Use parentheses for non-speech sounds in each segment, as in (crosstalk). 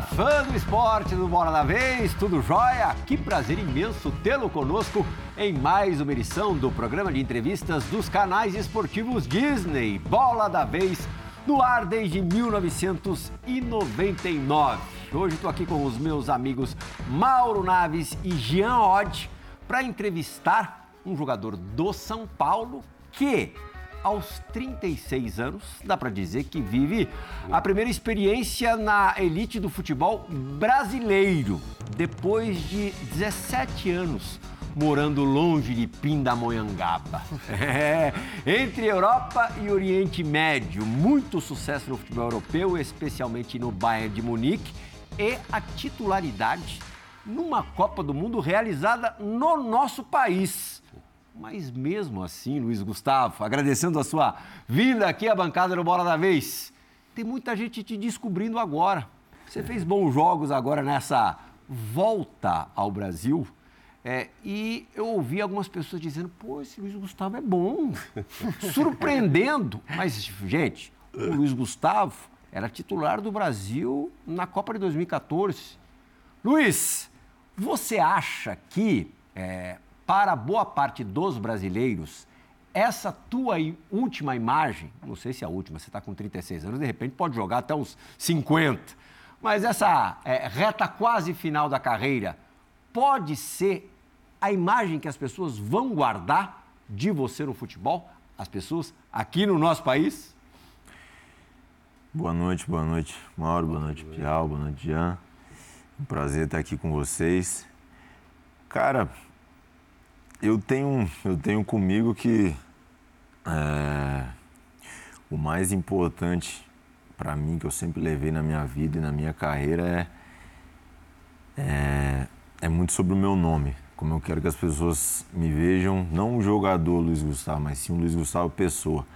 Fã do esporte do Bola da Vez, tudo jóia? Que prazer imenso tê-lo conosco em mais uma edição do programa de entrevistas dos canais esportivos Disney, Bola da Vez, no ar desde 1999. Hoje estou aqui com os meus amigos Mauro Naves e Jean Odd para entrevistar um jogador do São Paulo que aos 36 anos, dá para dizer que vive a primeira experiência na elite do futebol brasileiro, depois de 17 anos morando longe de Pindamonhangaba. É, entre Europa e Oriente Médio, muito sucesso no futebol europeu, especialmente no Bayern de Munique, e a titularidade numa Copa do Mundo realizada no nosso país. Mas mesmo assim, Luiz Gustavo, agradecendo a sua vinda aqui à bancada do Bola da Vez, tem muita gente te descobrindo agora. Você fez bons jogos agora nessa volta ao Brasil. É, e eu ouvi algumas pessoas dizendo, pô, esse Luiz Gustavo é bom, (laughs) surpreendendo. Mas, gente, o Luiz Gustavo era titular do Brasil na Copa de 2014. Luiz, você acha que é, para boa parte dos brasileiros, essa tua última imagem, não sei se é a última, você está com 36 anos, de repente pode jogar até uns 50, mas essa é, reta quase final da carreira pode ser a imagem que as pessoas vão guardar de você no futebol? As pessoas aqui no nosso país? Boa noite, boa noite, Mauro, boa noite, Piau, boa noite, Jean. Um prazer estar aqui com vocês. Cara, eu tenho, eu tenho comigo que é, o mais importante para mim, que eu sempre levei na minha vida e na minha carreira, é, é, é muito sobre o meu nome. Como eu quero que as pessoas me vejam, não o jogador Luiz Gustavo, mas sim o Luiz Gustavo pessoa.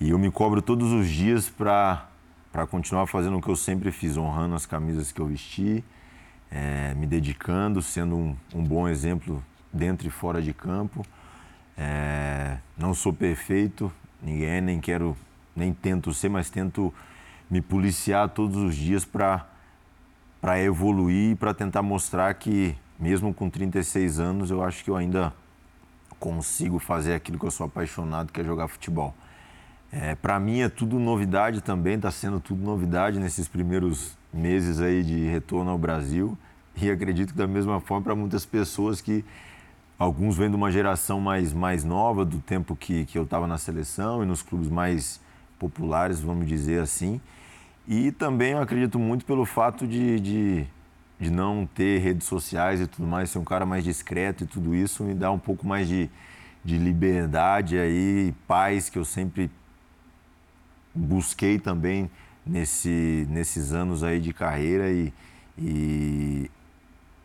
E eu me cobro todos os dias para continuar fazendo o que eu sempre fiz, honrando as camisas que eu vesti, é, me dedicando, sendo um, um bom exemplo dentro e fora de campo. É, não sou perfeito, ninguém é, nem quero, nem tento ser, mas tento me policiar todos os dias para para evoluir e para tentar mostrar que mesmo com 36 anos eu acho que eu ainda consigo fazer aquilo que eu sou apaixonado, que é jogar futebol. É, para mim é tudo novidade também, está sendo tudo novidade nesses primeiros meses aí de retorno ao Brasil e acredito que da mesma forma para muitas pessoas que Alguns vêm de uma geração mais, mais nova, do tempo que, que eu estava na seleção e nos clubes mais populares, vamos dizer assim. E também eu acredito muito pelo fato de, de, de não ter redes sociais e tudo mais, ser um cara mais discreto e tudo isso me dá um pouco mais de, de liberdade aí, paz que eu sempre busquei também nesse, nesses anos aí de carreira e, e,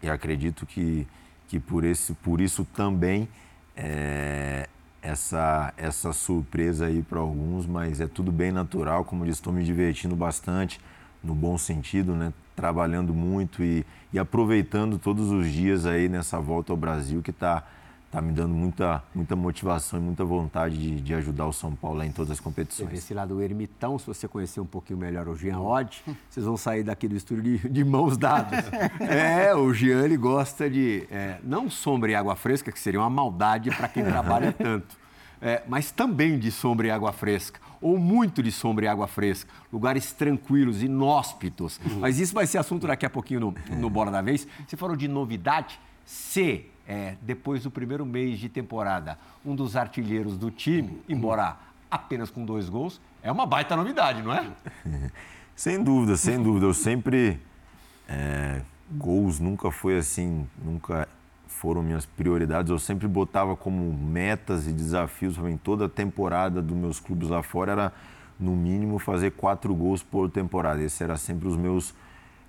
e acredito que que por, esse, por isso também é, essa, essa surpresa aí para alguns, mas é tudo bem natural, como disse, estou me divertindo bastante, no bom sentido, né? trabalhando muito e, e aproveitando todos os dias aí nessa volta ao Brasil que está tá me dando muita, muita motivação e muita vontade de, de ajudar o São Paulo em todas as competições. Esse lado do ermitão, se você conhecer um pouquinho melhor o Jean Odd, vocês vão sair daqui do estúdio de, de mãos dadas. (laughs) é, o Jean ele gosta de é, não sombra e água fresca, que seria uma maldade para quem trabalha (laughs) tanto, é, mas também de sombra e água fresca ou muito de sombra e água fresca, lugares tranquilos, inóspitos. Uhum. Mas isso vai ser assunto daqui a pouquinho no, no Bora da Vez. Você falou de novidade. Se é, depois do primeiro mês de temporada, um dos artilheiros do time, embora apenas com dois gols, é uma baita novidade, não é? (laughs) sem dúvida, sem dúvida. Eu sempre. É, gols nunca foi assim, nunca foram minhas prioridades. Eu sempre botava como metas e desafios em toda a temporada dos meus clubes lá fora era no mínimo fazer quatro gols por temporada. Esse era sempre os meus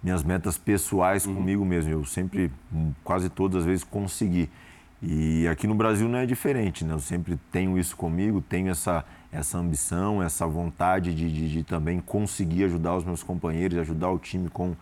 minhas metas pessoais uhum. comigo mesmo. Eu sempre, quase todas as vezes, consegui. E aqui no Brasil não é diferente, né? Eu sempre tenho isso comigo, tenho essa, essa ambição, essa vontade de, de, de também conseguir ajudar os meus companheiros, ajudar o time com,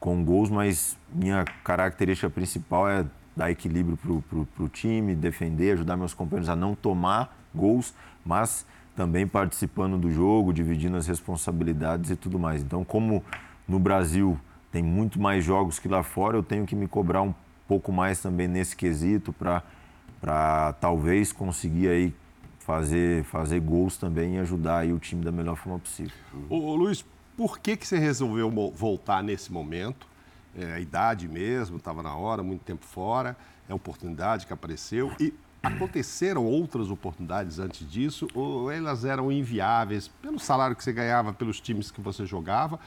com gols, mas minha característica principal é dar equilíbrio para o time, defender, ajudar meus companheiros a não tomar gols, mas também participando do jogo, dividindo as responsabilidades e tudo mais. Então, como no Brasil tem muito mais jogos que lá fora, eu tenho que me cobrar um pouco mais também nesse quesito para talvez conseguir aí fazer, fazer gols também e ajudar aí o time da melhor forma possível. Ô, Luiz, por que, que você resolveu voltar nesse momento? É, a idade mesmo, estava na hora, muito tempo fora, é a oportunidade que apareceu. E aconteceram outras oportunidades antes disso ou elas eram inviáveis pelo salário que você ganhava, pelos times que você jogava?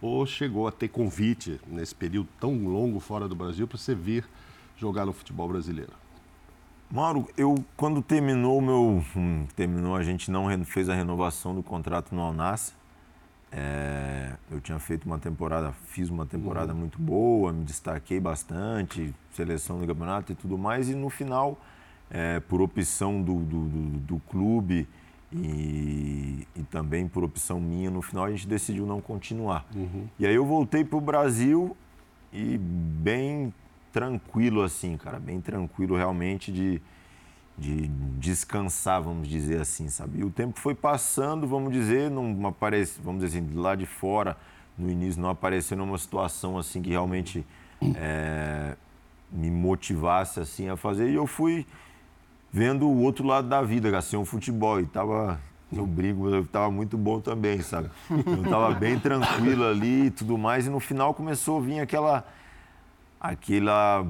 Ou chegou a ter convite nesse período tão longo fora do Brasil para você vir jogar no futebol brasileiro? Mauro, eu quando terminou o meu. Hum, terminou, a gente não fez a renovação do contrato no Alnassi. É, eu tinha feito uma temporada, fiz uma temporada uhum. muito boa, me destaquei bastante, seleção do campeonato e tudo mais, e no final, é, por opção do, do, do, do clube e, e, também por opção minha, no final a gente decidiu não continuar. Uhum. E aí eu voltei para o Brasil e bem tranquilo assim, cara, bem tranquilo realmente de, de descansar, vamos dizer assim, sabe? E o tempo foi passando, vamos dizer, não aparece, vamos dizer assim, lá de fora, no início não apareceu numa situação assim que realmente é, me motivasse assim a fazer. E eu fui vendo o outro lado da vida, assim, o futebol e tava eu brinco, eu tava muito bom também, sabe? Eu tava (laughs) bem tranquilo ali e tudo mais, e no final começou a vir aquela aquela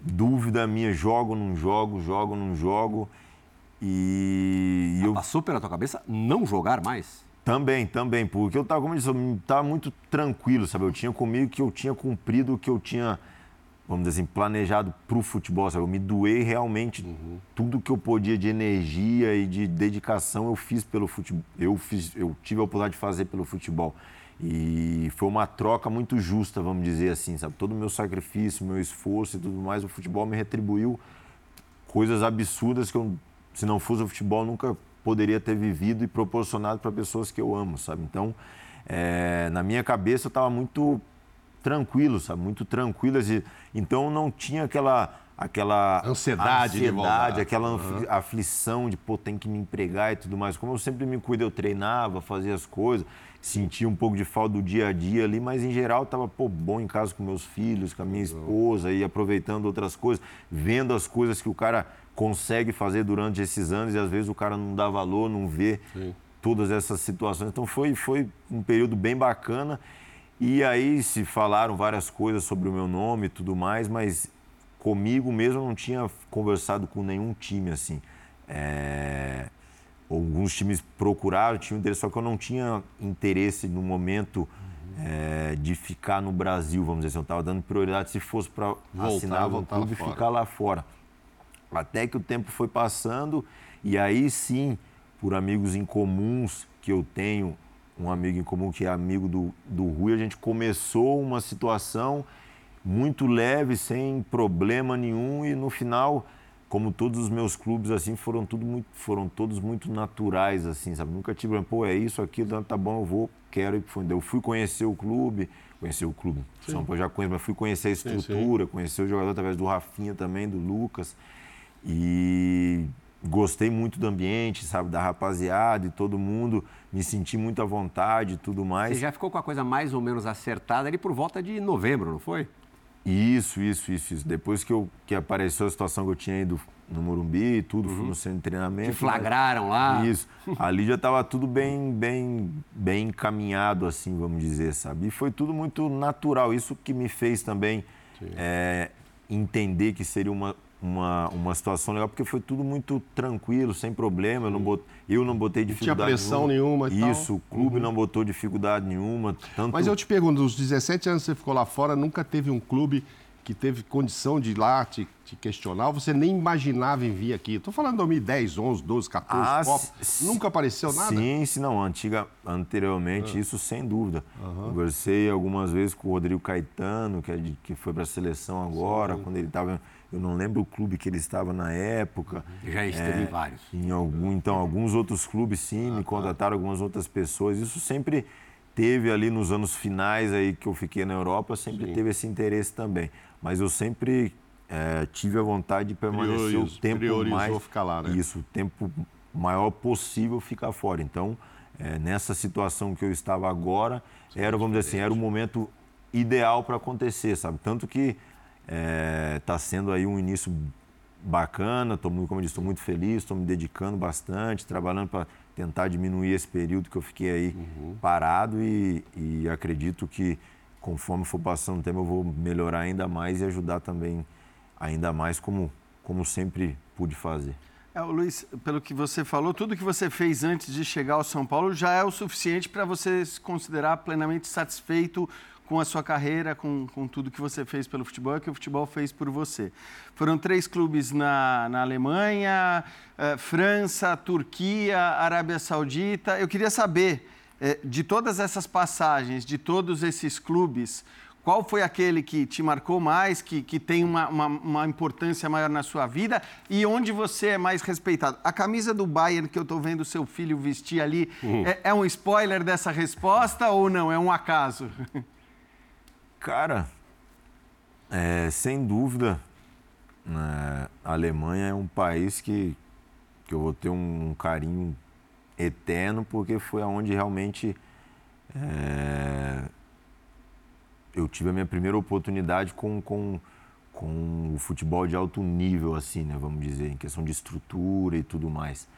dúvida minha, jogo, não jogo, jogo, não jogo. E eu... Passou pela tua cabeça não jogar mais? Também, também, porque eu estava, como eu disse, eu estava muito tranquilo, sabe? Eu tinha comigo que eu tinha cumprido o que eu tinha, vamos dizer assim, planejado para o futebol, sabe? Eu me doei realmente uhum. tudo que eu podia de energia e de dedicação eu fiz pelo futebol. Eu, fiz, eu tive a oportunidade de fazer pelo futebol. E foi uma troca muito justa, vamos dizer assim, sabe? Todo o meu sacrifício, meu esforço e tudo mais, o futebol me retribuiu coisas absurdas que eu, se não fosse o futebol, nunca poderia ter vivido e proporcionado para pessoas que eu amo, sabe? Então, é, na minha cabeça eu estava muito tranquilo, sabe? Muito tranquilo. Então, não tinha aquela aquela ansiedade, ansiedade aquela uhum. aflição de, pô, tem que me empregar e tudo mais. Como eu sempre me cuido, eu treinava, fazia as coisas sentia um pouco de falta do dia a dia ali, mas em geral estava bom em casa com meus filhos, com a minha esposa e aproveitando outras coisas, vendo as coisas que o cara consegue fazer durante esses anos e às vezes o cara não dá valor, não vê Sim. todas essas situações. Então foi, foi um período bem bacana. E aí se falaram várias coisas sobre o meu nome e tudo mais, mas comigo mesmo eu não tinha conversado com nenhum time assim. É alguns times procuraram, tinham interesse, só que eu não tinha interesse no momento é, de ficar no Brasil, vamos dizer assim. Eu estava dando prioridade se fosse para assinar o clube e ficar lá fora. Até que o tempo foi passando e aí sim, por amigos em comuns que eu tenho, um amigo em comum que é amigo do, do Rui, a gente começou uma situação muito leve, sem problema nenhum e no final como todos os meus clubes assim foram tudo muito, foram todos muito naturais assim sabe nunca tive pô é isso aquilo tá bom eu vou quero ir pro fundo eu fui conhecer o clube conhecer o clube sim. São Paulo já conheço mas fui conhecer a estrutura sim, sim. conhecer o jogador através do Rafinha também do Lucas e gostei muito do ambiente sabe da rapaziada e todo mundo me senti muito à vontade e tudo mais você já ficou com a coisa mais ou menos acertada ali por volta de novembro não foi isso, isso, isso, isso. Depois que, eu, que apareceu a situação que eu tinha ido no Morumbi, tudo, uhum. fui no centro de treinamento. Te flagraram lá. Isso. (laughs) Ali já estava tudo bem, bem, bem encaminhado, assim, vamos dizer, sabe? E foi tudo muito natural. Isso que me fez também é, entender que seria uma, uma, uma situação legal, porque foi tudo muito tranquilo, sem problema. Eu não, bot, eu não botei dificuldade não tinha pressão nenhuma. nenhuma Isso, o clube uhum. não botou dificuldade nenhuma. Tanto... Mas eu te pergunto, dos 17 anos que você ficou lá fora, nunca teve um clube que teve condição de ir lá te, te questionar, você nem imaginava em vir aqui. Estou falando de 2010, 11, 12, 14, ah, Copa. Nunca apareceu nada? Sim, sim, não. Antiga, anteriormente, ah. isso sem dúvida. Uhum. Conversei algumas vezes com o Rodrigo Caetano, que, é de, que foi para a seleção agora, sim. quando ele estava eu não lembro o clube que ele estava na época. Já esteve é, em vários. Em algum, então, alguns outros clubes sim, ah, me tá. contrataram algumas outras pessoas. Isso sempre teve ali nos anos finais aí que eu fiquei na Europa, sempre sim. teve esse interesse também. Mas eu sempre é, tive a vontade de permanecer Priorizo, o tempo mais ficar lá, né? isso, o tempo maior possível ficar fora. Então, é, nessa situação que eu estava agora, era, vamos dizer assim, era o momento ideal para acontecer, sabe? Tanto que está é, sendo aí um início bacana, estou como eu disse, estou muito feliz, estou me dedicando bastante, trabalhando para tentar diminuir esse período que eu fiquei aí uhum. parado e, e, acredito que conforme for passando o tempo eu vou melhorar ainda mais e ajudar também ainda mais como, como sempre pude fazer. É, Luiz, pelo que você falou, tudo que você fez antes de chegar ao São Paulo já é o suficiente para você se considerar plenamente satisfeito com a sua carreira, com, com tudo que você fez pelo futebol e que o futebol fez por você. Foram três clubes na, na Alemanha, eh, França, Turquia, Arábia Saudita. Eu queria saber, eh, de todas essas passagens, de todos esses clubes, qual foi aquele que te marcou mais, que, que tem uma, uma, uma, importância maior na sua vida e onde você é mais respeitado? A camisa do Bayern que eu estou vendo seu filho vestir ali, uhum. é, é um spoiler dessa resposta ou não? É um acaso? (laughs) Cara, é, sem dúvida, né, a Alemanha é um país que, que eu vou ter um, carinho eterno, porque foi aonde realmente é, eu tive a minha primeira oportunidade com, com, com o futebol de alto nível, assim, né, vamos dizer, em questão de estrutura e tudo mais.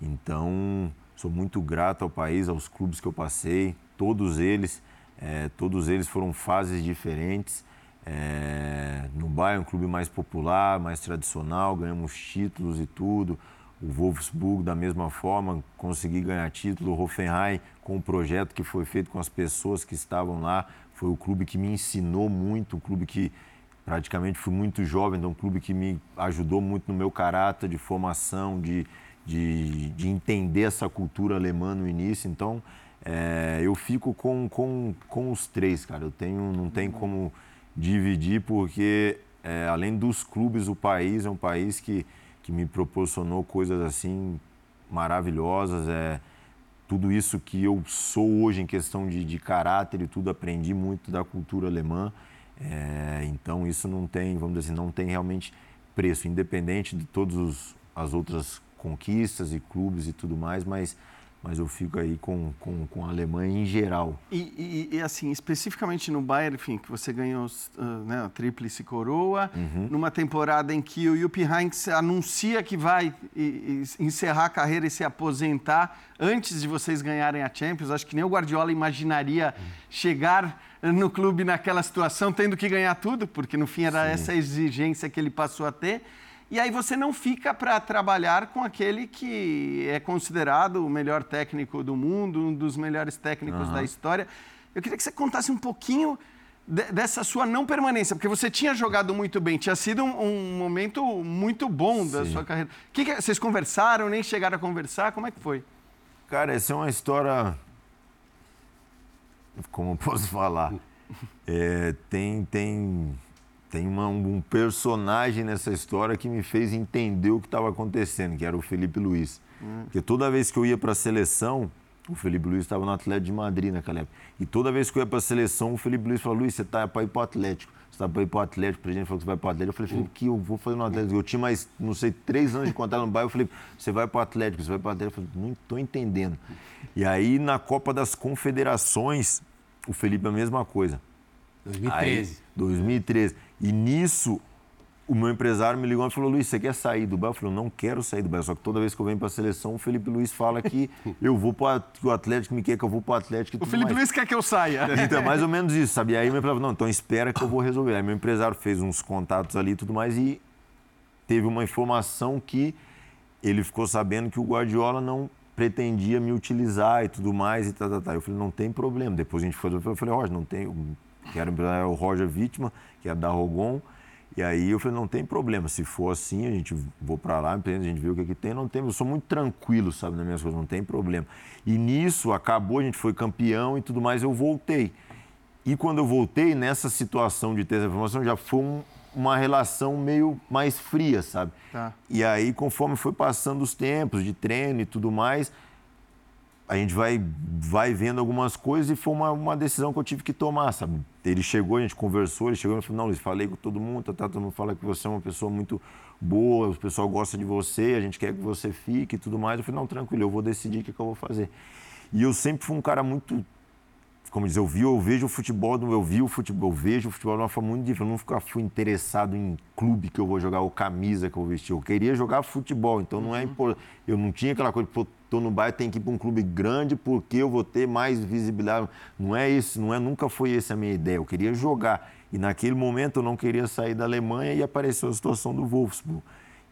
Então, sou muito grato ao país, aos clubes que eu passei, todos eles. É, todos eles foram fases diferentes. É, no Bayern, um clube mais popular, mais tradicional, ganhamos títulos e tudo. O Wolfsburg, da mesma forma, consegui ganhar título. O Hoffenheim, com o projeto que foi feito com as pessoas que estavam lá, foi o clube que me ensinou muito, um clube que praticamente fui muito jovem, então um clube que me ajudou muito no meu caráter de formação, de, de, de entender essa cultura alemã no início. Então, é, eu fico com, com, com os três, cara. Eu tenho, não tem como dividir, porque é, além dos clubes, o país é um país que, que me proporcionou coisas assim maravilhosas. É, tudo isso que eu sou hoje em questão de, de caráter e tudo, aprendi muito da cultura alemã. É, então isso não tem, vamos dizer assim, não tem realmente preço, independente de todas as outras conquistas e clubes e tudo mais, mas mas eu fico aí com, com, com a Alemanha em geral. E, e, e, assim, especificamente no Bayern, enfim, que você ganhou uh, né, a tríplice coroa, uhum. numa temporada em que o Jupp Heynckes anuncia que vai e, encerrar a carreira e se aposentar antes de vocês ganharem a Champions. Acho que nem o Guardiola imaginaria uhum. chegar no clube naquela situação, tendo que ganhar tudo, porque no fim era Sim. essa exigência que ele passou a ter. E aí você não fica para trabalhar com aquele que é considerado o melhor técnico do mundo, um dos melhores técnicos uhum. da história. Eu queria que você contasse um pouquinho de, dessa sua não permanência, porque você tinha jogado muito bem, tinha sido um, um momento muito bom Sim. da sua carreira. Que que, vocês conversaram, nem chegaram a conversar? Como é que foi? Cara, essa é uma história. Como posso falar? (laughs) É, tem, tem tem uma, um personagem nessa história que me fez entender o que estava acontecendo, que era o Felipe Luiz. Hum. Porque toda vez que eu ia para a seleção, o Felipe Luiz estava no Atlético de Madrid naquela época. E toda vez que eu ia para a seleção, o Felipe Luiz falou: Luiz, você está para ir para o Atlético. Você está para ir para o Atlético. O presidente falou que você vai para o Atlético. Eu falei: Felipe, que eu vou fazer no Atlético? Eu tinha mais, não sei, três anos de contato no bairro. Eu falei: você vai para o Atlético, você vai para o Atlético. Eu falei: não estou entendendo. E aí, na Copa das Confederações, o Felipe a mesma coisa. 2013. Aí, 2013. E nisso, o meu empresário me ligou e falou: Luiz, você quer sair do Bahia? Eu falei: não quero sair do Bahia. Só que toda vez que eu venho para a seleção, o Felipe Luiz fala que (laughs) eu vou para o Atlético me quer que eu vou para o Atlético. o Felipe mais. Luiz quer que eu saia. Então, é mais ou (laughs) menos isso, sabe? E aí meu empresário falou: não, então espera que eu vou resolver. Aí meu empresário fez uns contatos ali e tudo mais e teve uma informação que ele ficou sabendo que o Guardiola não pretendia me utilizar e tudo mais e tá, tá, tá. Eu falei: não tem problema. Depois a gente foi, eu falei: Roger, não tem. Que era o Roger Vítima, que era da Rogon. E aí eu falei, não tem problema, se for assim, a gente vou para lá, a gente vê o que, é que tem, não tem, eu sou muito tranquilo, sabe, nas minhas coisas, não tem problema. E nisso acabou, a gente foi campeão e tudo mais, eu voltei. E quando eu voltei, nessa situação de ter essa informação, já foi um, uma relação meio mais fria, sabe? Tá. E aí, conforme foi passando os tempos de treino e tudo mais, a gente vai, vai vendo algumas coisas e foi uma, uma decisão que eu tive que tomar, sabe? Ele chegou, a gente conversou, ele chegou e falou, não, Luiz, falei com todo mundo, tá, tá, todo mundo fala que você é uma pessoa muito boa, o pessoal gosta de você, a gente quer que você fique e tudo mais. Eu falei, não, tranquilo, eu vou decidir o que, que eu vou fazer. E eu sempre fui um cara muito, como diz, eu vi, eu vejo o futebol, eu vi o futebol, eu vejo o futebol de uma forma muito diferente. Eu nunca fui interessado em clube que eu vou jogar ou camisa que eu vou vestir. Eu queria jogar futebol, então não é importante. Eu não tinha aquela coisa, pô, tô no bairro, tem que ir para um clube grande porque eu vou ter mais visibilidade. Não é isso, não é, nunca foi essa a minha ideia. Eu queria jogar. E naquele momento eu não queria sair da Alemanha e apareceu a situação do Wolfsburg.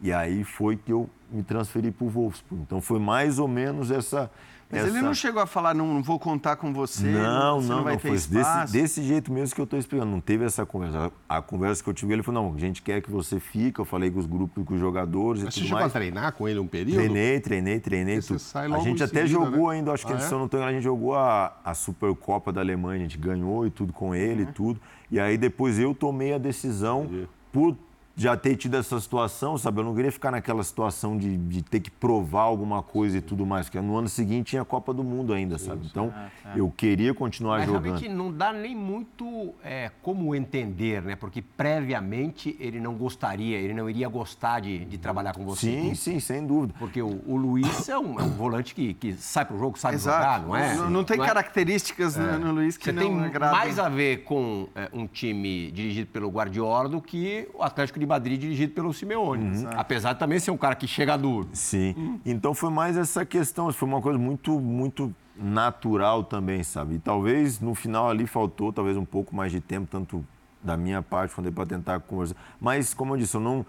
E aí foi que eu me transferi para o Wolfsburg. Então foi mais ou menos essa mas essa... ele não chegou a falar, não, não vou contar com você, não, você não, não vai não, ter foi espaço. Desse, desse jeito mesmo que eu estou explicando. Não teve essa conversa. A, a, conversa que eu tive, ele falou, não, a gente quer que você fique. Eu falei com os grupos, com os jogadores Mas e você tudo chegou mais. a treinar com ele um período? Treinei, treinei, treinei. Você sai a logo gente em até seguida, jogou né? ainda, acho que Ah, se é? eu não estou enganado, a gente jogou a, a Supercopa da Alemanha, a gente ganhou e tudo com ele e tudo. E aí depois eu tomei a decisão Entendi. por já ter tido essa situação, sabe? Eu não queria ficar naquela situação de, de ter que provar alguma coisa e tudo mais, porque no ano seguinte tinha a Copa do Mundo ainda, sabe? Então eu queria continuar Mas jogando. realmente não dá nem muito é, como entender, né? Porque previamente ele não gostaria, ele não iria gostar de, de trabalhar com você. Sim, sim, sem dúvida. Porque o, o Luiz é um, é um volante que, que sai pro jogo, sabe Exato. jogar, não é? Não, não tem é? características no, no Luiz que Você não tem agradam. mais a ver com é, um time dirigido pelo Guardiola do que o Atlético de Madrid dirigido pelo Simeone. Apesar de também ser um cara que chega duro. Sim. Então foi mais essa questão, foi uma coisa muito, muito natural também, sabe? E talvez no final ali faltou talvez um pouco mais de tempo, tanto da minha parte quanto para tentar conversar. Mas, como eu disse, eu não.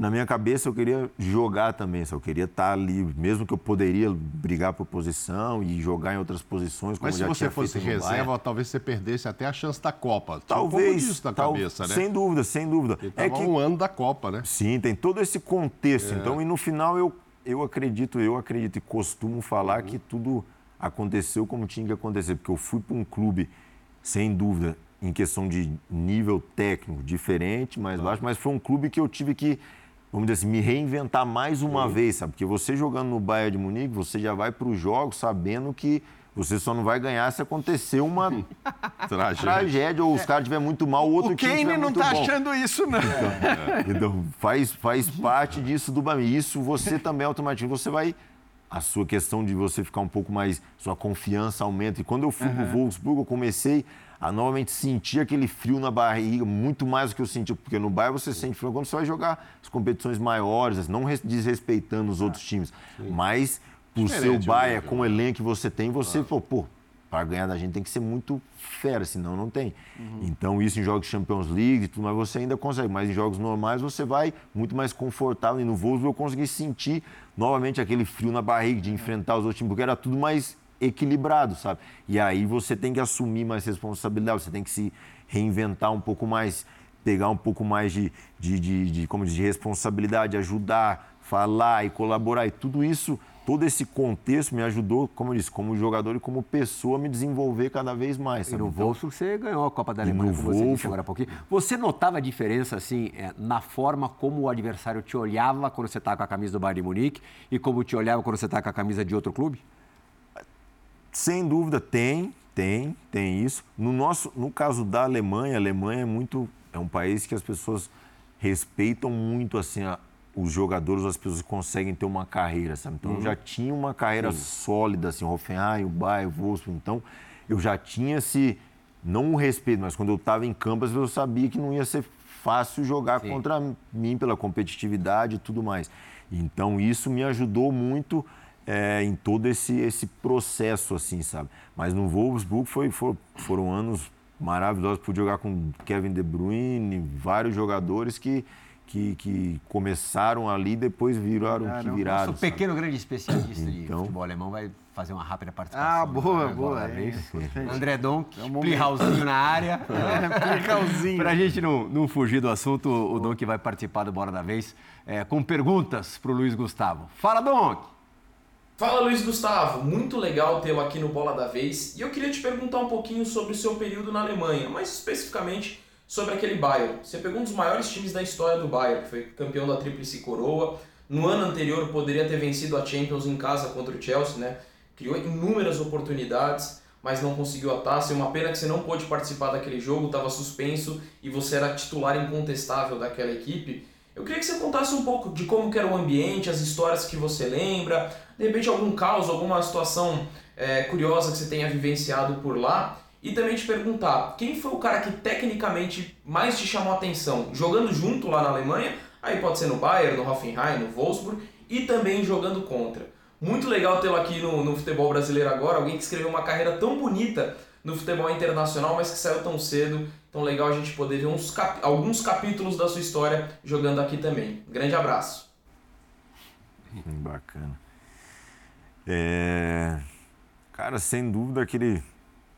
Na minha cabeça eu queria jogar também, eu queria estar ali, mesmo que eu poderia brigar por posição e jogar em outras posições, como Mas se você tinha fosse reserva, talvez você perdesse até a chance da Copa. Talvez, disso na tal- cabeça, né? sem dúvida, sem dúvida. É que um ano da Copa, né? Sim, tem todo esse contexto. Então, e no final eu, eu acredito, eu acredito e costumo falar que tudo aconteceu como tinha que acontecer, porque eu fui para um clube, sem dúvida, em questão de nível técnico diferente, mais baixo, mas foi um clube que eu tive que, vamos dizer assim, me reinventar mais uma vez, sabe? Porque você jogando no Bayern de Munique, você já vai para os jogos sabendo que você só não vai ganhar se acontecer uma (laughs) Tragédia. tragédia ou os caras estiverem muito mal, o outro O time Kane não muito tá bom. achando isso, não. Então, faz, faz parte disso do Bami. Isso você (laughs) também automaticamente, você vai. A sua questão de você ficar um pouco mais. Sua confiança aumenta. E quando eu fui pro Wolfsburg, eu comecei a novamente sentir aquele frio na barriga, muito mais do que eu senti. Porque no bairro você sente frio quando você vai jogar as competições maiores, não res- desrespeitando os outros times. Mas, por seu Diferente o Bayern, nível, com o elenco que você tem, você, pô, pô, para ganhar da gente tem que ser muito fera, senão não tem. Então, isso em jogos de Champions League e tudo mais, você ainda consegue. Mas em jogos normais, você vai muito mais confortável. E no Wolfsburg eu consegui sentir novamente aquele frio na barriga de enfrentar os outros times, porque era tudo mais equilibrado, sabe? E aí você tem que assumir mais responsabilidade, você tem que se reinventar um pouco mais, pegar um pouco mais de, de, de, de como diz, de responsabilidade, ajudar, falar e colaborar. E tudo isso, todo esse contexto me ajudou, como eu disse, como jogador e como pessoa, a me desenvolver cada vez mais. E Sabe? no Então, Wolfsburg você ganhou a Copa da E Alemanha, como você disse Wolfsburg- agora há pouquinho. Você notava a diferença, assim, é, na forma como o adversário te olhava quando você estava com a camisa do Bayern de Munique e como te olhava quando você estava com a camisa de outro clube? Sem dúvida, tem, tem, tem isso. No, nosso, no caso da Alemanha, a Alemanha é muito. É um país que as pessoas respeitam muito assim, a- os jogadores, as pessoas conseguem ter uma carreira, sabe? Então eu já tinha uma carreira sólida, assim, Hoffenheim, o Bayern, o Wolfsburg. Então eu já tinha esse. Não o respeito, mas quando eu estava em campo, eu sabia que não ia ser fácil jogar Sim. contra mim pela competitividade e tudo mais. Então isso me ajudou muito é, em todo esse, esse processo, assim, sabe? Mas no Wolfsburg foi, for- foram anos maravilhosos. Pude jogar com Kevin De Bruyne, vários jogadores que, que, que começaram ali e depois viraram o que Viraram. Nosso sabe? pequeno grande especialista de Então. futebol alemão vai fazer uma rápida participação. Ah, boa, né, boa, é importante. André Donk, É um. Plihauzinho na área. (laughs) É, Plihauzinho. Para a gente não, não fugir do assunto, o Donk vai participar do Bora da Vez é, com perguntas para o Luiz Gustavo. Fala, Donk! Fala Luiz Gustavo, muito legal tê-lo aqui no Bola da Vez e eu queria te perguntar um pouquinho sobre o seu período na Alemanha, mais especificamente sobre aquele Bayern. Você pegou um dos maiores times da história do Bayern, que foi campeão da Tríplice Coroa. No ano anterior poderia ter vencido a Champions em casa contra o Chelsea, né? Criou inúmeras oportunidades, mas não conseguiu a taça. É uma pena que você não pôde participar daquele jogo, estava suspenso e você era titular incontestável daquela equipe. Eu queria que você contasse um pouco de como era o ambiente, as histórias que você lembra, de repente algum caos, alguma situação é, curiosa que você tenha vivenciado por lá. E também te perguntar, quem foi o cara que tecnicamente mais te chamou a atenção? Jogando junto lá na Alemanha, aí pode ser no Bayern, no Hoffenheim, no Wolfsburg, e também jogando contra. Muito legal tê-lo aqui no, no futebol brasileiro agora, alguém que escreveu uma carreira tão bonita no futebol internacional, mas que saiu tão cedo. Então legal a gente poder ver uns cap alguns capítulos da sua história jogando aqui também. Grande abraço. Bacana. É... Cara, sem dúvida aquele,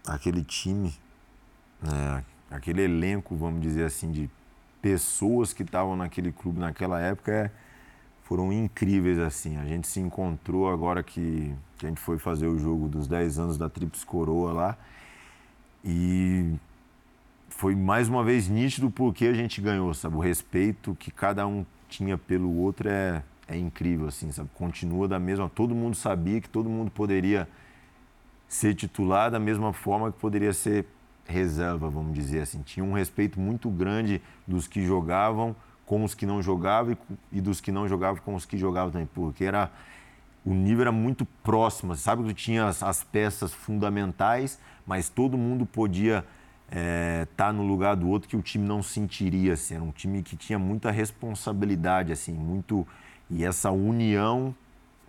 aquele time, né, aquele elenco, vamos dizer assim, de pessoas que estavam naquele clube naquela época é, foram incríveis assim. A gente se encontrou agora que, que a gente foi fazer o jogo dos 10 anos da Trips Coroa lá e foi mais uma vez nítido porque a gente ganhou, sabe? O respeito que cada um tinha pelo outro é, é incrível, assim, sabe? Continua da mesma. Todo mundo sabia que todo mundo poderia ser titular da mesma forma que poderia ser reserva, vamos dizer assim. Tinha um respeito muito grande dos que jogavam com os que não jogavam e, dos que não jogavam com os que jogavam também, porque era o nível era muito próximo. Sabe que tinha as, as peças fundamentais, mas todo mundo podia estar é, tá no lugar do outro que o time não sentiria. Assim. Era um time que tinha muita responsabilidade, assim, muito e essa união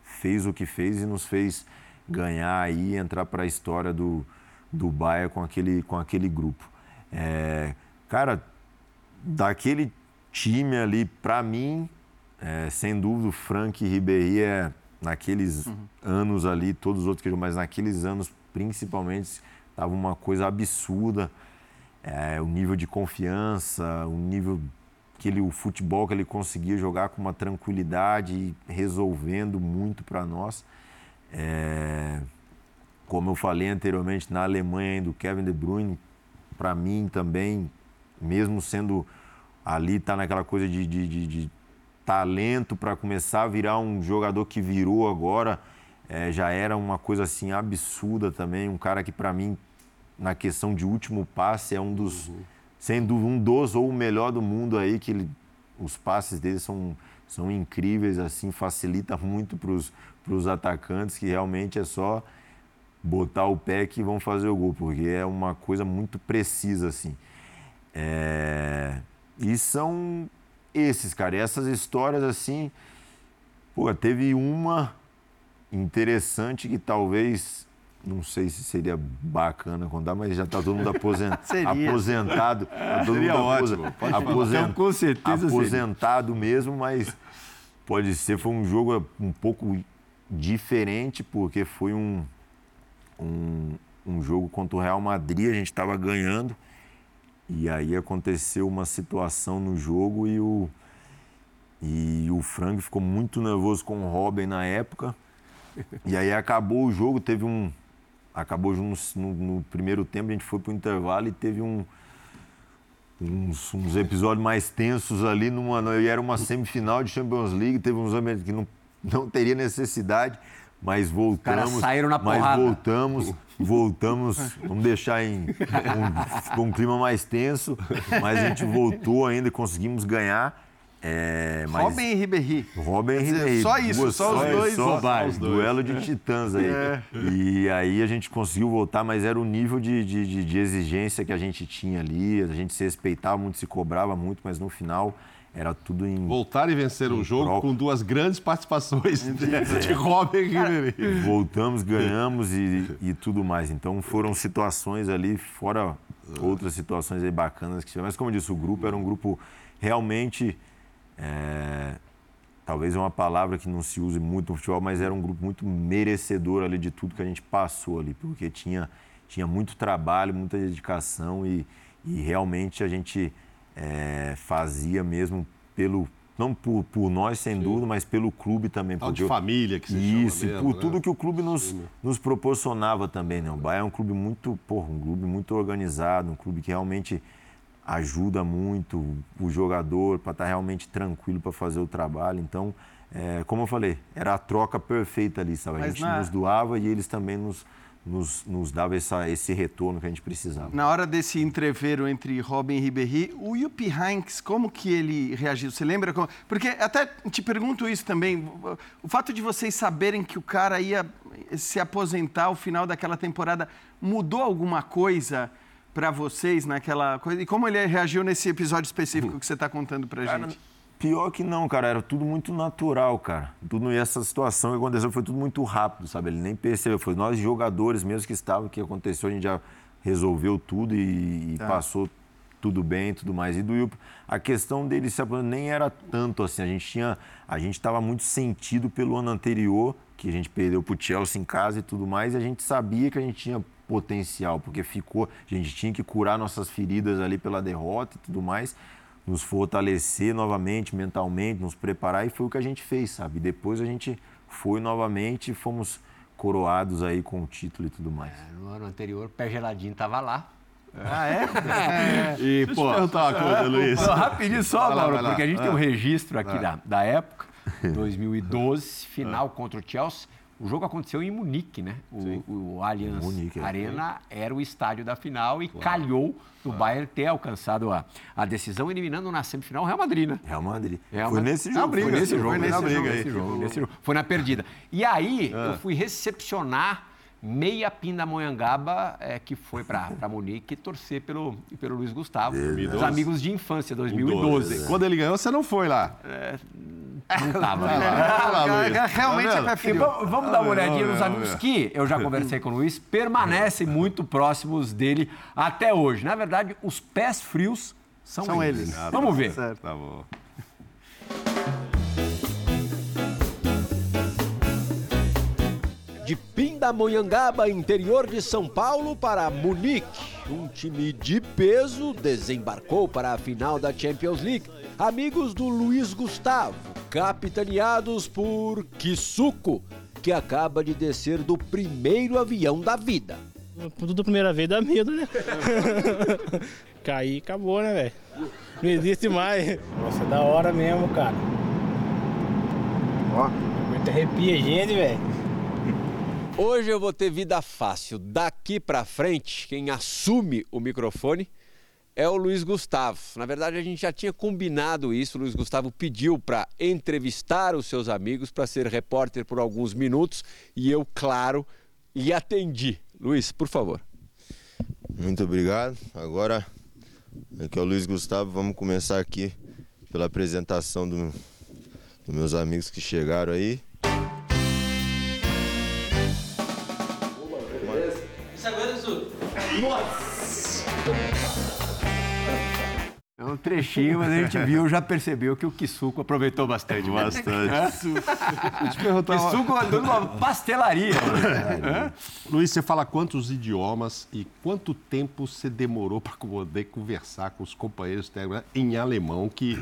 fez o que fez e nos fez ganhar e entrar para a história do, do Bahia com aquele, com aquele grupo. É, cara, daquele time ali, para mim, é, sem dúvida, o Frank Ribéry é naqueles uhum. anos ali, todos os outros que mas naqueles anos principalmente, estava uma coisa absurda. É, o nível de confiança, o nível que ele, o futebol que ele conseguia jogar com uma tranquilidade, resolvendo muito para nós. É, como eu falei anteriormente, na Alemanha ainda o Kevin De Bruyne, para mim também, mesmo sendo ali, tá naquela coisa de, de, de, de talento para começar a virar um jogador que virou agora, é, já era uma coisa assim absurda também, um cara que para mim, na questão de último passe, é um dos... Uhum. sem dúvida, um dos ou o melhor do mundo aí, que ele, os passes dele são, são incríveis, assim, facilita muito para os atacantes, que realmente é só botar o pé que vão fazer o gol, porque é uma coisa muito precisa, assim. É... E são esses, cara, essas histórias, assim, pô, teve uma interessante que talvez não sei se seria bacana contar, mas já está todo mundo aposent... (laughs) aposentado. Tá todo seria mundo ótimo. Aposent... Então, com certeza aposentado seria. mesmo, mas pode ser. Foi um jogo um pouco diferente, porque foi um, um, um jogo contra o Real Madrid, a gente estava ganhando. E aí aconteceu uma situação no jogo e o, e o Frank ficou muito nervoso com o Robin na época. (laughs) E aí acabou o jogo, teve um, acabou no, no, primeiro tempo, a gente foi para o intervalo e teve um, uns, uns, episódios mais tensos ali. Numa, e era uma semifinal de Champions League, teve uns ambientes que não, não teria necessidade, mas voltamos. Os saíram na mas porrada. voltamos, voltamos, vamos deixar em um, um clima mais tenso, mas a gente voltou ainda e conseguimos ganhar. É, mas... Robin e Ribéry. Robin e Ribéry. Só isso, Duas, só, os dois. Só, só os dois. Duelo de titãs aí. É. E aí a gente conseguiu voltar, mas era o nível de, de, de, exigência que a gente tinha ali. A gente se respeitava muito, se cobrava muito, mas no final era tudo em. Voltar e vencer um jogo com duas grandes participações (laughs) é. de Robin e Ribéry. Voltamos, ganhamos e, e tudo mais. Então foram situações ali, fora outras situações aí bacanas que tiveram. Mas como eu disse, o grupo era um grupo realmente é, talvez é uma palavra que não se use muito no futebol, mas era um grupo muito merecedor ali de tudo que a gente passou ali, porque tinha, tinha muito trabalho, muita dedicação e, e realmente a gente é, fazia mesmo pelo não por, por nós, sem Sim. dúvida, mas pelo clube também. Tal de família que se Isso, mesmo, por né? tudo que o clube nos, nos proporcionava também. Né? O Bahia é um clube muito, porra, um clube muito organizado, um clube que realmente ajuda muito o jogador para estar tá realmente tranquilo para fazer o trabalho. Então, é, como eu falei, era a troca perfeita ali, sabe? A Mas gente na... nos doava e eles também nos, nos, nos dava essa, esse retorno que a gente precisava. Na hora desse entreveiro entre Robin e Ribéry, o Yuppie Hanks, como que ele reagiu? Você lembra? Como... Porque até te pergunto isso também. O fato de vocês saberem que o cara ia se aposentar ao final daquela temporada mudou alguma coisa para vocês naquela coisa? E como ele reagiu nesse episódio específico que você está contando para gente? Pior que não, cara. Era tudo muito natural, cara. Tudo e essa situação que aconteceu foi tudo muito rápido, sabe? Ele nem percebeu. Foi nós jogadores mesmo que estavam, que aconteceu, a gente já resolveu tudo e, tá. passou tudo bem e tudo mais. E do Yup, a questão dele se aposentar nem era tanto assim. A gente tinha, a gente estava muito sentido pelo ano anterior, que a gente perdeu pro Chelsea em casa e tudo mais, e a gente sabia que a gente tinha potencial, porque ficou, a gente tinha que curar nossas feridas ali pela derrota e tudo mais nos fortalecer novamente mentalmente, nos preparar e foi o que a gente fez, sabe? Depois a gente foi novamente e fomos coroados aí com o título e tudo mais. É, no ano anterior, Pé Geladinho estava lá. Ah, é? (laughs) é. E, Deixa pô, eu te perguntar uma coisa, Luiz. rapidinho só, lá, Mauro, porque a gente tem um registro aqui da, da época, (laughs) 2012, final contra o Chelsea. O jogo aconteceu em Munique, né? O, o Allianz Munique, é. Arena é. era o estádio da final e claro. calhou do claro. Bayern ter alcançado a, a decisão, eliminando na semifinal o Real Madrid, né? Real Madrid. Real foi nesse jogo. Briga, foi nesse jogo. Foi nesse, jogo, nesse, jogo, nesse jogo. Foi na perdida. E aí, ah. eu fui recepcionar meia Pindamonhangaba é, que foi para Munique torcer pelo, pelo Luiz Gustavo. Os amigos de infância, 2012. Quando ele ganhou, você não foi lá? É, não estava lá. Realmente tá é preferiu. Vamos dar uma olhadinha nos amigos que eu já conversei com o Luiz, permanecem muito próximos dele até hoje. Na verdade, os pés frios são, são eles. eles. Vamos ver. Certo. Tá bom. De Pindamonhangaba, interior de São Paulo, para Munique. Um time de peso desembarcou para a final da Champions League. Amigos do Luiz Gustavo, capitaneados por Kisuko, que acaba de descer do primeiro avião da vida. Tudo da primeira vez dá medo, né? (laughs) Cair acabou, né, velho? Não existe mais. Nossa, é da hora mesmo, cara. Ó, muito arrepia gente, velho. Hoje eu vou ter vida fácil. Daqui para frente, quem assume o microfone é o Luiz Gustavo. Na verdade, a gente já tinha combinado isso. O Luiz Gustavo pediu para entrevistar os seus amigos, para ser repórter por alguns minutos, e eu, claro, lhe atendi. Luiz, por favor. Muito obrigado. Agora, aqui é o Luiz Gustavo. Vamos começar aqui pela apresentação do, dos meus amigos que chegaram aí. Um trechinho, mas a gente viu, já percebeu que o Kisuko aproveitou bastante. Bastante. Kisuko andou numa pastelaria. (laughs) Luiz, você fala quantos idiomas e quanto tempo você demorou para poder conversar com os companheiros em alemão que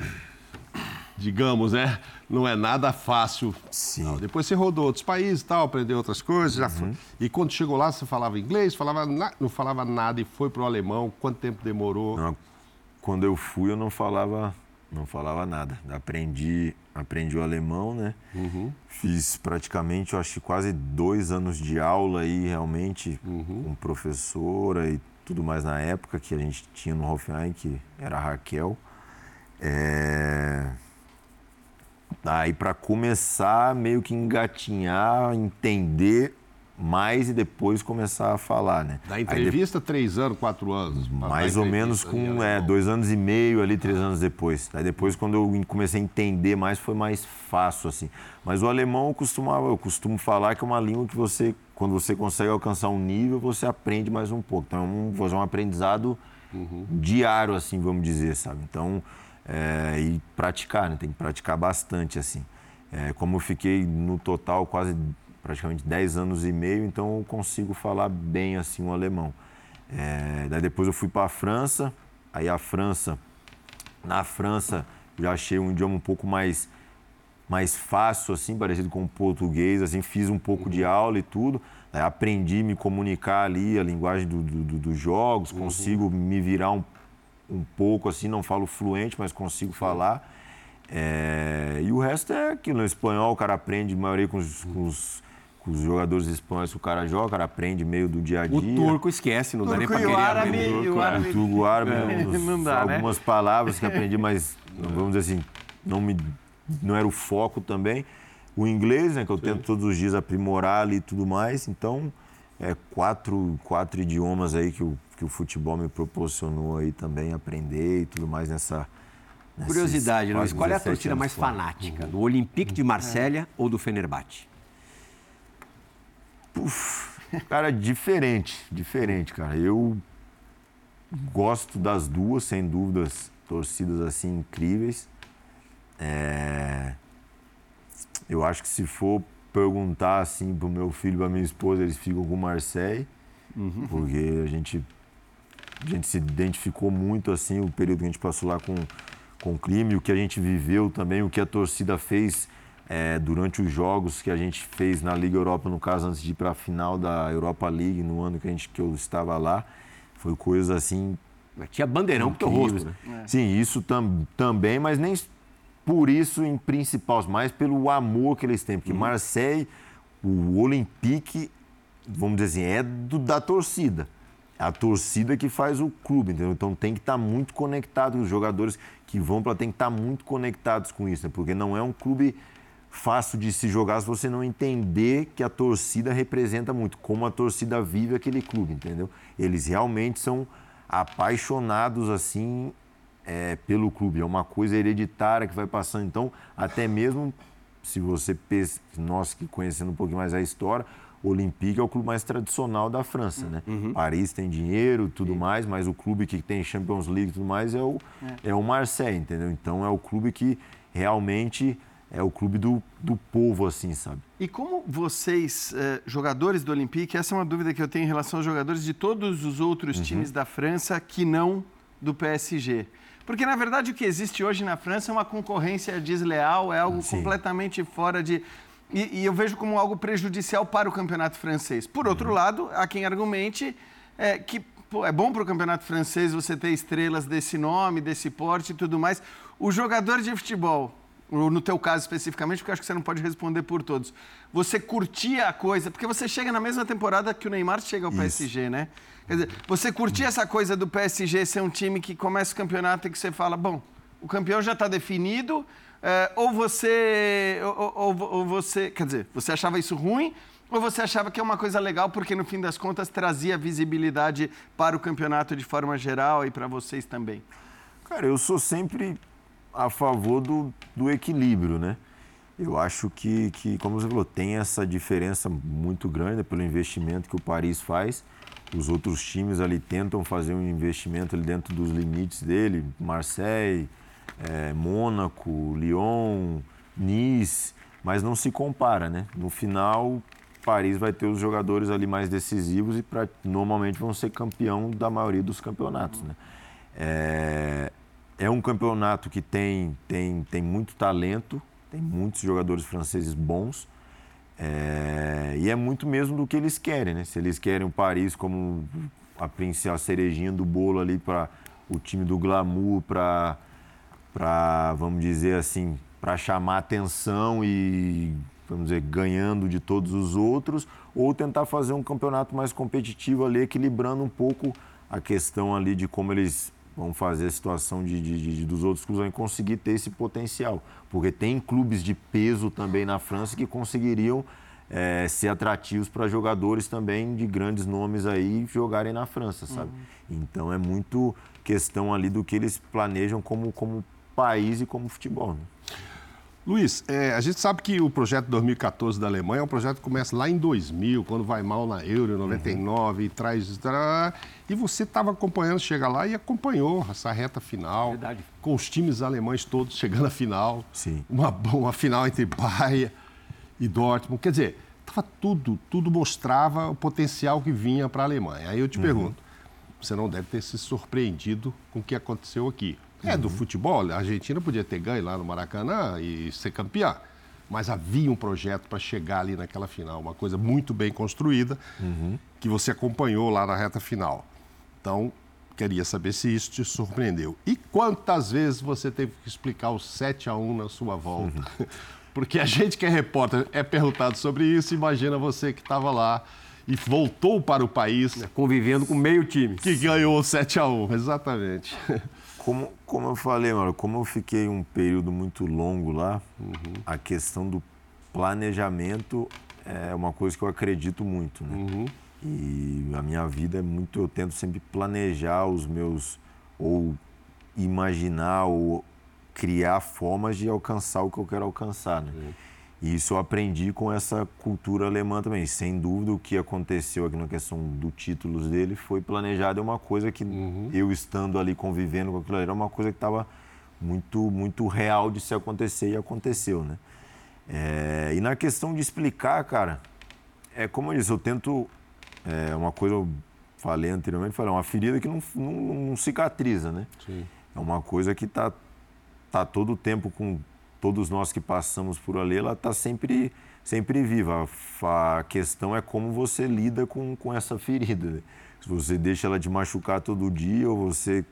digamos, né? Não é nada fácil. Sim. Não, depois você rodou outros países tal, aprendeu outras coisas, já foi. Uhum. E quando chegou lá, você falava inglês, falava na... não falava nada e foi para o alemão. Quanto tempo demorou? Não, quando eu fui, eu não falava, não falava nada. Aprendi, aprendi o alemão, né? Uhum. Fiz praticamente, eu acho quase dois anos de aula aí, realmente, uhum. com professora e tudo mais na época que a gente tinha no Hoffenheim, que era a Raquel. É... Aí para começar meio que engatinhar, entender mais e depois começar a falar, né? Da entrevista, de... três anos, quatro anos? Mais ou menos com é, dois anos e meio ali, três anos depois. Aí depois, quando eu comecei a entender mais, foi mais fácil, assim. Mas o alemão eu costumava, eu costumo falar que é uma língua que você, quando você consegue alcançar um nível, você aprende mais um pouco. Então, é um, é um aprendizado uhum. diário, assim, vamos dizer, sabe? Então, é, e praticar, né? Tem que praticar bastante, assim. É, como eu fiquei no total quase praticamente 10 anos e meio, então eu consigo falar bem assim o alemão. É, daí depois eu fui para a França, aí a França, na França já achei um idioma um pouco mais mais fácil assim, parecido com o português, assim, fiz um pouco de aula e tudo, aprendi a me comunicar ali a linguagem do, do, dos jogos, consigo uhum. me virar um um pouco assim, não falo fluente, mas consigo falar. É, e o resto é aquilo, no espanhol o cara aprende, a maioria com os, com os, os jogadores espanhóis que o cara joga, o cara aprende meio do dia a dia. O turco esquece, não dá nem Turco pra e o querer árabe, aprender. o Turco, árabe- é, turco, árabe, É, uns- não dá, né? algumas palavras que aprendi, mas vamos dizer assim, não, me, não era o foco também. O inglês, né, que eu tento todos os dias aprimorar ali e tudo mais. Então, é quatro, quatro idiomas aí que o, que o futebol me proporcionou aí também aprender e tudo mais nessa. Curiosidade, Luiz, qual é a 17 torcida mais fora. fanática? Do Olympique de Marselha ou do Fenerbahçe? (laughs) Cara, diferente, diferente, cara. Eu gosto das duas, sem dúvidas, torcidas assim incríveis. É, Eu acho que se for perguntar assim pro meu filho e pra minha esposa, eles ficam com o Marseille, porque a gente, a gente se identificou muito assim o período que a gente passou lá com, com o crime, o que a gente viveu também, o que a torcida fez é, durante os jogos que a gente fez na Liga Europa, no caso, antes de ir para a final da Europa League, no ano que, a gente, que eu estava lá. Foi coisa assim Tinha bandeirão pro teu rosto, né? Sim, isso tam, também, mas nem por isso em principal, mais pelo amor que eles têm. Porque Marseille, o Olympique, vamos dizer assim, é do- da torcida. É a torcida que faz o clube, entendeu? Então tem que estar muito conectado, os jogadores que vão para tem que estar muito conectados com isso, né? porque não é um clube fácil de se jogar se você não entender que a torcida representa muito, como a torcida vive aquele clube, entendeu? Eles realmente são apaixonados assim é, pelo clube. É uma coisa hereditária que vai passando. Então, até mesmo se você nós que conhecendo um pouquinho mais a história, o Olympique é o clube mais tradicional da França, né? Paris tem dinheiro, tudo mais, mas o clube que tem Champions League e tudo mais é o é. o Marseille, entendeu? Então é o clube que realmente é o clube do, do povo, assim, sabe? E como vocês, eh, jogadores do Olympique, essa é uma dúvida que eu tenho em relação aos jogadores de todos os outros Uhum. times da França que não do PSG. Porque, na verdade, o que existe hoje na França é uma concorrência desleal, é algo Sim. completamente fora de. E, e eu vejo como algo prejudicial para o campeonato francês. Por outro Uhum. lado, há quem argumente eh, que pô, é bom para o campeonato francês você ter estrelas desse nome, desse porte e tudo mais. O jogador de futebol, no teu caso especificamente, porque acho que você não pode responder por todos. Você curtia a coisa, porque você chega na mesma temporada que o Neymar chega ao Isso. PSG, né? Quer dizer, você curtia essa coisa do PSG ser um time que começa o campeonato e que você fala, bom, o campeão já está definido, eh, ou você, ou, ou- ou você, quer dizer, você achava isso ruim, ou você achava que é uma coisa legal porque no fim das contas trazia visibilidade para o campeonato de forma geral e para vocês também? Cara, eu sou sempre a favor do, do equilíbrio, né? Eu acho que, que, como você falou, tem essa diferença muito grande pelo investimento que o Paris faz. Os outros times ali tentam fazer um investimento ali dentro dos limites dele, Marseille, eh, Mônaco, Lyon, Nice, mas não se compara, né? No final, Paris vai ter os jogadores ali mais decisivos e pra, normalmente vão ser campeão da maioria dos campeonatos, né? É, é um campeonato que tem, tem, tem muito talento, tem muitos jogadores franceses bons. é, e é muito mesmo do que eles querem, né? Se eles querem o Paris como a a cerejinha do bolo ali para o time do glamour, para vamos dizer assim, para chamar atenção e vamos dizer ganhando de todos os outros, ou tentar fazer um campeonato mais competitivo ali, equilibrando um pouco a questão ali de como eles vão fazer a situação de, de- de- dos outros clubes vão conseguir ter esse potencial. Porque tem clubes de peso também na França que conseguiriam eh, ser atrativos para jogadores também de grandes nomes aí jogarem na França, sabe? Então é muito questão ali do que eles planejam como, como país e como futebol. Né? Luiz, é, a gente sabe que o projeto 2014 da Alemanha é um projeto que começa lá em 2000, quando vai mal na Euro, em 99, e traz... E você estava acompanhando, chega lá e acompanhou essa reta final, Verdade. com os times alemães todos chegando à final. Sim. Uma, uma final entre Bahia e Dortmund. Quer dizer, tava tudo, tudo mostrava o potencial que vinha para a Alemanha. Aí eu te pergunto, você não deve ter se surpreendido com o que aconteceu aqui. É do futebol, a Argentina podia ter ganho lá no Maracanã e ser campeã. Mas havia um projeto para chegar ali naquela final, uma coisa muito bem construída, que você acompanhou lá na reta final. Então, queria saber se isso te surpreendeu. E quantas vezes você teve que explicar o 7 a 1 na sua volta (laughs) Porque a gente que é repórter é perguntado sobre isso, imagina você que estava lá e voltou para o país. Convivendo com meio time. Que ganhou 7 a 1 exatamente. (laughs) Como, como eu falei, mano, como eu fiquei um período muito longo lá, uhum. a questão do planejamento é uma coisa que eu acredito muito, né? Uhum. E a minha vida é muito, eu tento sempre planejar os meus, ou imaginar, ou criar formas de alcançar o que eu quero alcançar, né? Uhum. E isso eu aprendi com essa cultura alemã também. Sem dúvida, o que aconteceu aqui na questão do títulos dele foi planejado. É uma coisa que uhum. eu estando ali convivendo com aquilo era uma coisa que estava muito, muito real de se acontecer e aconteceu, né? É, e na questão de explicar, cara, é como eu disse, eu tento. É uma coisa eu falei anteriormente, falei, é uma ferida que não, não, não cicatriza, né? Sim. É uma coisa que está tá todo o tempo com todos nós que passamos por ali, ela está sempre, sempre viva. A questão é como você lida com, com essa ferida. Se você deixa ela de machucar todo dia ou você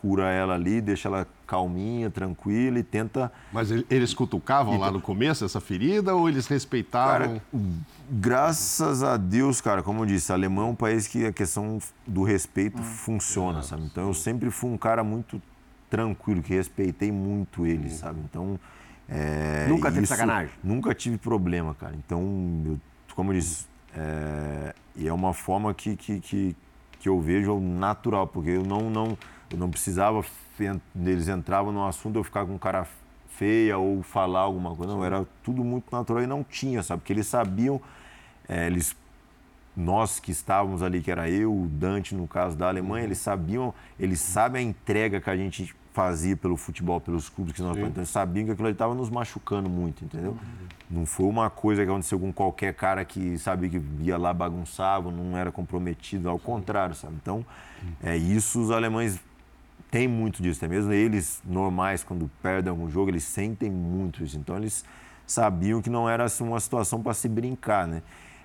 cura ela ali, deixa ela calminha, tranquila e tenta. Mas eles cutucavam lá no começo essa ferida ou eles respeitavam? Cara, graças a Deus, cara, como eu disse, a Alemanha é um país que a questão do respeito hum. funciona, sabe? Então eu sempre fui um cara muito tranquilo, que respeitei muito eles, hum. sabe? Então é, nunca teve sacanagem? Nunca tive problema, cara. Então, eu, como eu disse, é, e é uma forma que, que, que, que, eu vejo natural, porque eu não, não, eu não precisava, eles entravam no assunto, eu ficar com cara feia ou falar alguma coisa. Não, era tudo muito natural e não tinha, sabe? Porque eles sabiam, é, eles nós que estávamos ali, que era eu, o Dante, no caso da Alemanha, eles sabiam, eles sabem a entrega que a gente fazia pelo futebol, pelos clubes que nós então, sabiam que aquilo ali estava nos machucando muito, entendeu? Uhum. Não foi uma coisa que aconteceu com qualquer cara que sabia que ia lá bagunçava, não era comprometido, ao contrário, sabe? Então, é isso os alemães têm muito disso, até mesmo eles normais quando perdem algum jogo, eles sentem muito isso. Então eles sabiam que não era assim, uma situação para se brincar, né?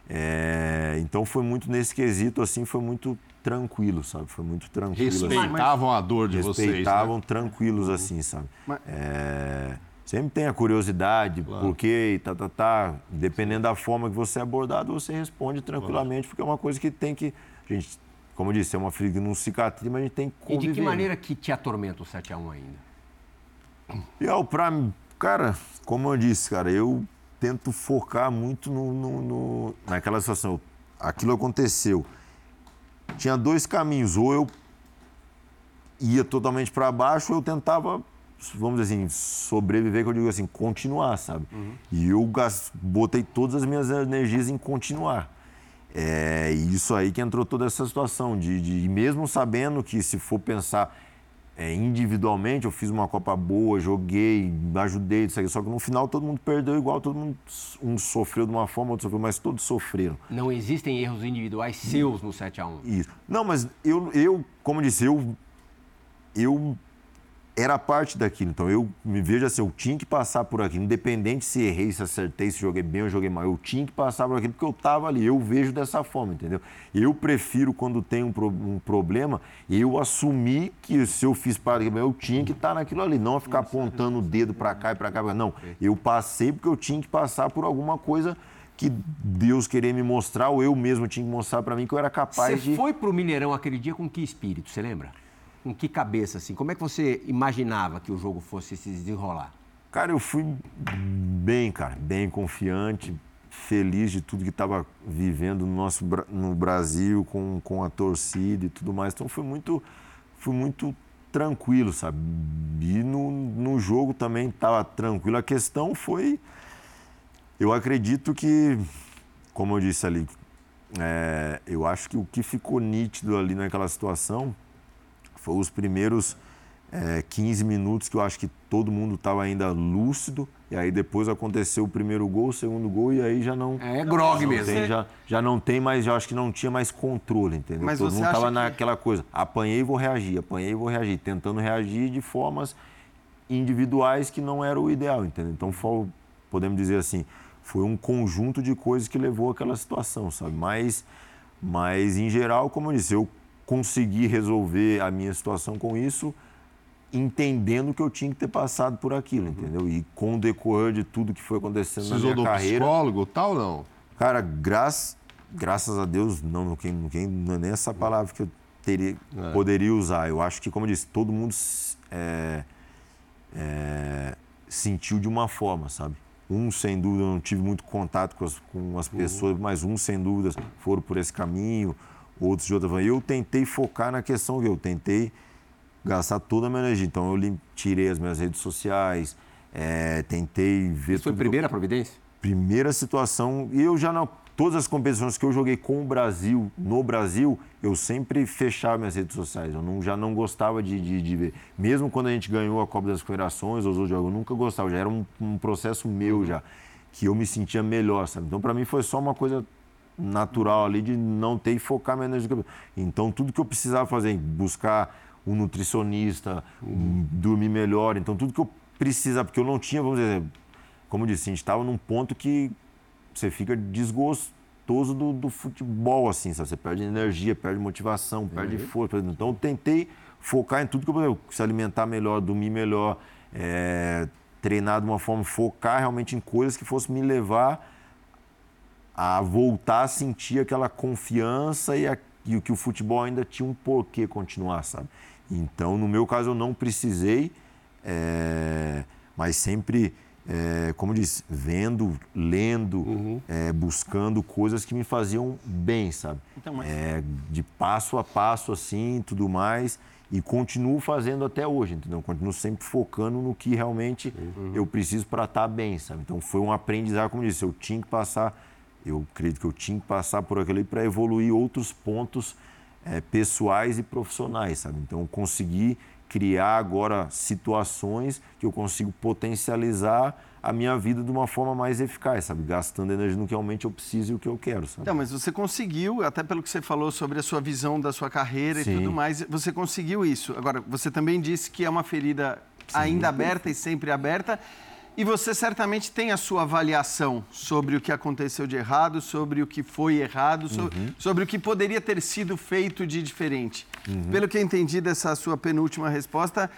É, então foi muito nesse quesito assim, foi muito tranquilo, sabe? Foi muito tranquilo. Assim. Respeitavam assim. a dor de Respeitavam vocês. Respeitavam né? tranquilos assim, sabe? Mas... É... Sempre tem a curiosidade, claro. por quê, tá, tá, tá. Dependendo da forma que você é abordado, você responde tranquilamente, claro. porque é uma coisa que tem que. A gente, como eu disse, é uma ferida que não cicatriz, mas a gente tem que conviver. E de que maneira que te atormenta o 7x1 ainda? E, ó, pra, cara, como eu disse, cara, eu tento focar muito no, no, no naquela situação. Aquilo aconteceu tinha dois caminhos. Ou eu ia totalmente para baixo, ou eu tentava, vamos dizer assim, sobreviver, que eu digo assim, continuar, sabe? Uhum. E eu botei todas as minhas energias em continuar. É isso aí que entrou toda essa situação, de, de mesmo sabendo que se for pensar é, individualmente, eu fiz uma Copa boa, joguei, ajudei, só que no final todo mundo perdeu igual, todo mundo um sofreu de uma forma, outro sofreu, mas todos sofreram. Não existem erros individuais seus no 7 a 1 Isso. Não, mas eu, eu como disse, eu, eu era parte daquilo. Então eu me vejo assim, eu tinha que passar por aquilo, independente se errei, se acertei, se joguei bem ou joguei mal, eu tinha que passar por aquilo porque eu estava ali. Eu vejo dessa forma, entendeu? Eu prefiro quando tem um, pro, um problema, eu assumir que se eu fiz parte, eu tinha que estar tá naquilo ali, não ficar apontando o dedo para cá e para cá. Não, eu passei porque eu tinha que passar por alguma coisa que Deus queria me mostrar ou eu mesmo tinha que mostrar para mim que eu era capaz Você de. Você foi para o Mineirão aquele dia com que espírito? Você lembra? Com que cabeça, assim? Como é que você imaginava que o jogo fosse se desenrolar? Cara, eu fui bem, cara, bem confiante, feliz de tudo que estava vivendo no nosso no Brasil, com, com a torcida e tudo mais. Então foi muito, fui muito tranquilo, sabe? E no, no jogo também estava tranquilo. A questão foi, eu acredito que, como eu disse ali, é, eu acho que o que ficou nítido ali naquela situação foi os primeiros é, 15 minutos que eu acho que todo mundo estava ainda lúcido. E aí depois aconteceu o primeiro gol, o segundo gol, e aí já não. É grog mesmo. Tem, já, já não tem mais, já acho que não tinha mais controle, entendeu? Mas Todo mundo estava que... naquela coisa. Apanhei e vou reagir, apanhei e vou reagir, tentando reagir de formas individuais que não era o ideal, entendeu? Então foi, podemos dizer assim, foi um conjunto de coisas que levou àquela situação, sabe? Mas, mas em geral, como eu disse, eu consegui resolver a minha situação com isso entendendo que eu tinha que ter passado por aquilo, entendeu? E com o decorrer de tudo que foi acontecendo Precisou na minha carreira... psicólogo tal não? Cara, graças, graças a Deus, não, não, quem, quem, não é nem essa palavra que eu teria, poderia usar. Eu acho que, como eu disse, todo mundo é, é, sentiu de uma forma, sabe? Um, sem dúvida, eu não tive muito contato com as, com as pessoas, mas um, sem dúvida, foram por esse caminho, outros de outra forma. Eu tentei focar na questão que eu tentei gastar toda a minha energia. Então, eu tirei as minhas redes sociais, é, tentei ver Isso foi a primeira providência? primeira situação. E eu já, na, todas as competições que eu joguei com o Brasil, no Brasil, eu sempre fechava minhas redes sociais. Eu não, já não gostava de, de, de ver. Mesmo quando a gente ganhou a Copa das Confederações, os outros jogos, eu nunca gostava. Já era um, um processo meu já, que eu me sentia melhor, sabe? Então, para mim, foi só uma coisa natural ali de não ter e focar minha energia. no campeonato. Então, tudo que eu precisava fazer, buscar um nutricionista, um- dormir melhor. Então, tudo que eu precisava, porque eu não tinha, vamos dizer, como eu disse, a gente estava num ponto que você fica desgostoso do, do futebol, assim, sabe? Você perde energia, perde motivação, perde força. Então, eu tentei focar em tudo que eu podia, se alimentar melhor, dormir melhor, é, treinar de uma forma, focar realmente em coisas que fossem me levar a voltar a sentir aquela confiança e, a, e o que o futebol ainda tinha um porquê continuar, sabe? Então, no meu caso, eu não precisei, é, mas sempre, é, como disse, vendo, lendo, é, buscando coisas que me faziam bem, sabe? Então, mas- de passo a passo, assim, tudo mais. E continuo fazendo até hoje, entendeu? Continuo sempre focando no que realmente eu preciso para estar bem, sabe? Então foi um aprendizado, como eu disse, eu tinha que passar, eu acredito que eu tinha que passar por aquilo para evoluir outros pontos eh, pessoais e profissionais, sabe? Então eu consegui criar agora situações que eu consigo potencializar a minha vida de uma forma mais eficaz, sabe? Gastando energia no que realmente eu preciso e o que eu quero, sabe? Então, mas você conseguiu, até pelo que você falou sobre a sua visão da sua carreira Sim. e tudo mais, você conseguiu isso. Agora, você também disse que é uma ferida ainda aberta e sempre aberta. E você certamente tem a sua avaliação sobre o que aconteceu de errado, sobre o que foi errado, so- sobre o que poderia ter sido feito de diferente. Pelo que eu entendi dessa sua penúltima resposta,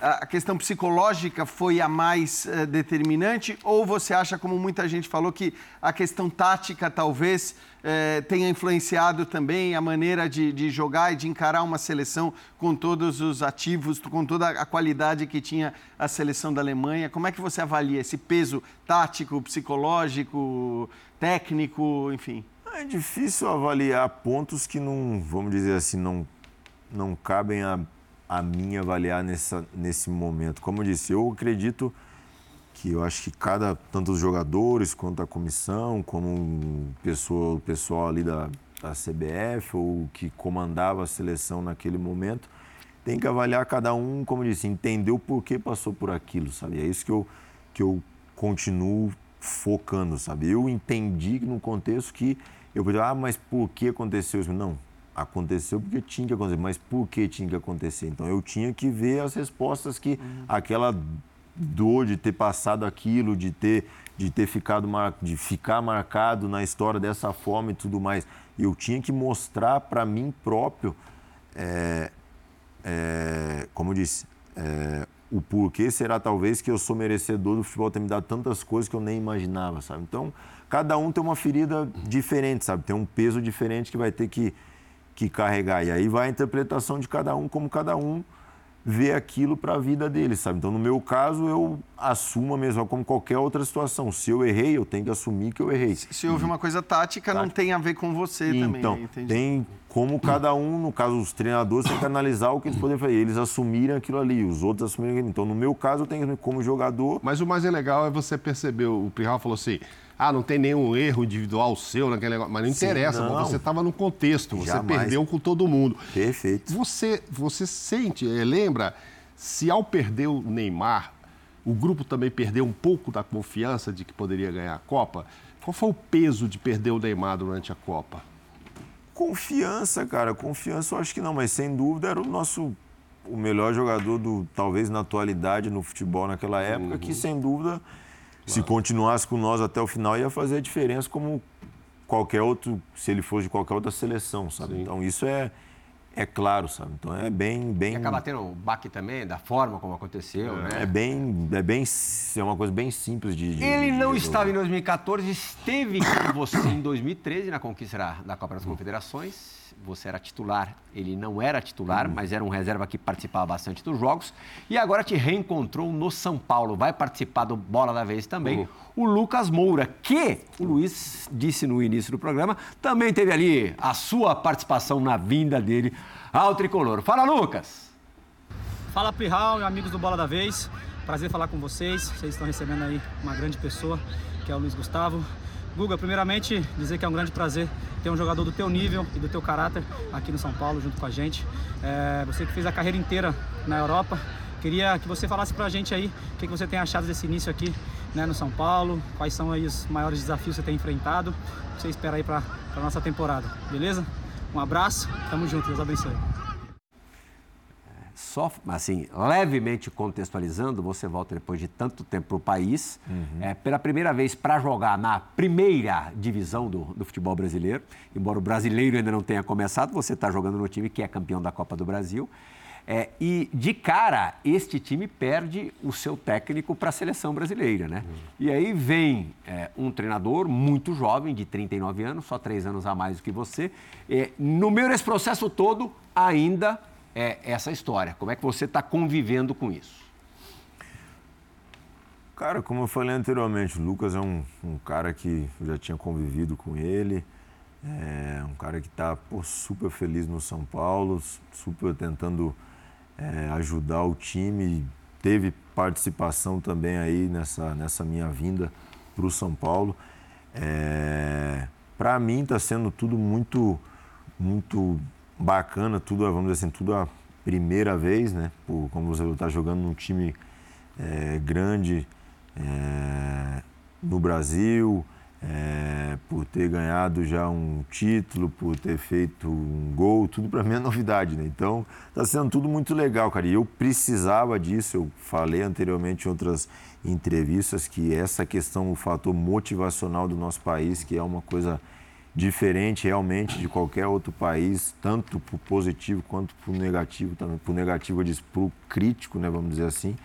a questão psicológica foi a mais eh, determinante ou você acha, como muita gente falou, que a questão tática talvez eh, tenha influenciado também a maneira de, de jogar e de encarar uma seleção com todos os ativos, com toda a qualidade que tinha a seleção da Alemanha? Como é que você avalia esse peso tático, psicológico, técnico, enfim? É difícil avaliar pontos que não, vamos dizer assim, não, não cabem a, a mim avaliar nessa, nesse momento. Como eu disse, eu acredito que eu acho que cada, tanto os jogadores quanto a comissão, como o pessoal, o pessoal ali da, da CBF ou que comandava a seleção naquele momento, tem que avaliar cada um, como eu disse, entender o porquê passou por aquilo, sabe? É isso que eu, que eu continuo focando, sabe? Eu entendi no contexto que eu podia, ah, mas por que aconteceu isso? Não, aconteceu porque tinha que acontecer, mas por que tinha que acontecer? Então eu tinha que ver as respostas que aquela dor de ter passado aquilo, de ter de ter ficado mar... de ficar marcado na história dessa forma e tudo mais, eu tinha que mostrar para mim próprio é, é, como eu disse, é, o porquê será talvez que eu sou merecedor do futebol ter me dado tantas coisas que eu nem imaginava, sabe? Então, cada um tem uma ferida diferente, sabe? Tem um peso diferente que vai ter que, que carregar. E aí vai a interpretação de cada um, como cada um vê aquilo para a vida dele, sabe? Então, no meu caso, eu assumo a mesma como qualquer outra situação. Se eu errei, eu tenho que assumir que eu errei. Se houve uma coisa tática, não tem a ver com você também. Então, entendi. tem como cada um, no caso, os treinadores têm que analisar o que eles podem fazer. Eles assumirem aquilo ali, os outros assumirem aquilo. Então, no meu caso, eu tenho como jogador. Mas o mais legal é você perceber, o Pirral falou assim, ah, não tem nenhum erro individual seu naquele negócio. Mas não Sim, interessa, não. você estava no contexto, você Jamais. perdeu com todo mundo. Perfeito. Você, você sente, eh, lembra, se ao perder o Neymar, o grupo também perdeu um pouco da confiança de que poderia ganhar a Copa? Qual foi o peso de perder o Neymar durante a Copa? Confiança, cara. Confiança eu acho que não, mas sem dúvida era o nosso o melhor jogador do talvez na atualidade no futebol naquela época, que sem dúvida se continuasse com nós até o final ia fazer a diferença como qualquer outro, se ele fosse de qualquer outra seleção, sabe? Então isso é é claro, sabe? Então é bem, bem. E acaba tendo um baque também da forma como aconteceu, é, né? É bem, é bem, é uma coisa bem simples de. de Ele de não resolver. estava em 2014, esteve com você em 2013 na conquista da- da Copa das Confederações. Você era titular, ele não era titular, mas era um reserva que participava bastante dos jogos. E agora te reencontrou no São Paulo. Vai participar do Bola da Vez também. O Lucas Moura, que o Luiz disse no início do programa, também teve ali a sua participação na vinda dele ao tricolor. Fala, Lucas! Fala Pirral e amigos do Bola da Vez. Prazer falar com vocês. Vocês estão recebendo aí uma grande pessoa, que é o Luiz Gustavo. Guga, primeiramente dizer que é um grande prazer ter um jogador do teu nível e do teu caráter aqui no São Paulo junto com a gente. É, você que fez a carreira inteira na Europa. Queria que você falasse pra gente aí o que, que você tem achado desse início aqui né, no São Paulo, quais são aí os maiores desafios que você tem enfrentado, o que você espera aí pra, pra nossa temporada, beleza? Um abraço, tamo junto, Deus abençoe. Só assim, levemente contextualizando, você volta depois de tanto tempo para o país, é, pela primeira vez para jogar na primeira divisão do, do futebol brasileiro. Embora o brasileiro ainda não tenha começado, você está jogando no time que é campeão da Copa do Brasil. É, e de cara, este time perde o seu técnico para a seleção brasileira, né? E aí vem é, um treinador muito jovem, de 39 anos, só três anos a mais do que você. É, no meio desse processo todo, ainda é essa história. Como é que você está convivendo com isso? Cara, como eu falei anteriormente, o Lucas é um, um cara que eu já tinha convivido com ele. É um cara que está super feliz no São Paulo, super tentando é, ajudar o time. Teve participação também aí nessa, nessa minha vinda para o São Paulo. É, para mim está sendo tudo muito, muito bacana, tudo, vamos dizer assim, tudo a primeira vez, né? Por, como você está jogando num time é, grande é, no Brasil, é, por ter ganhado já um título, por ter feito um gol, tudo para mim é novidade, né? Então está sendo tudo muito legal, cara. E eu precisava disso, eu falei anteriormente em outras entrevistas que essa questão, o fator motivacional do nosso país, que é uma coisa diferente realmente de qualquer outro país, tanto para o positivo quanto para o negativo, também para o negativo eu disse, o crítico, né, vamos dizer assim,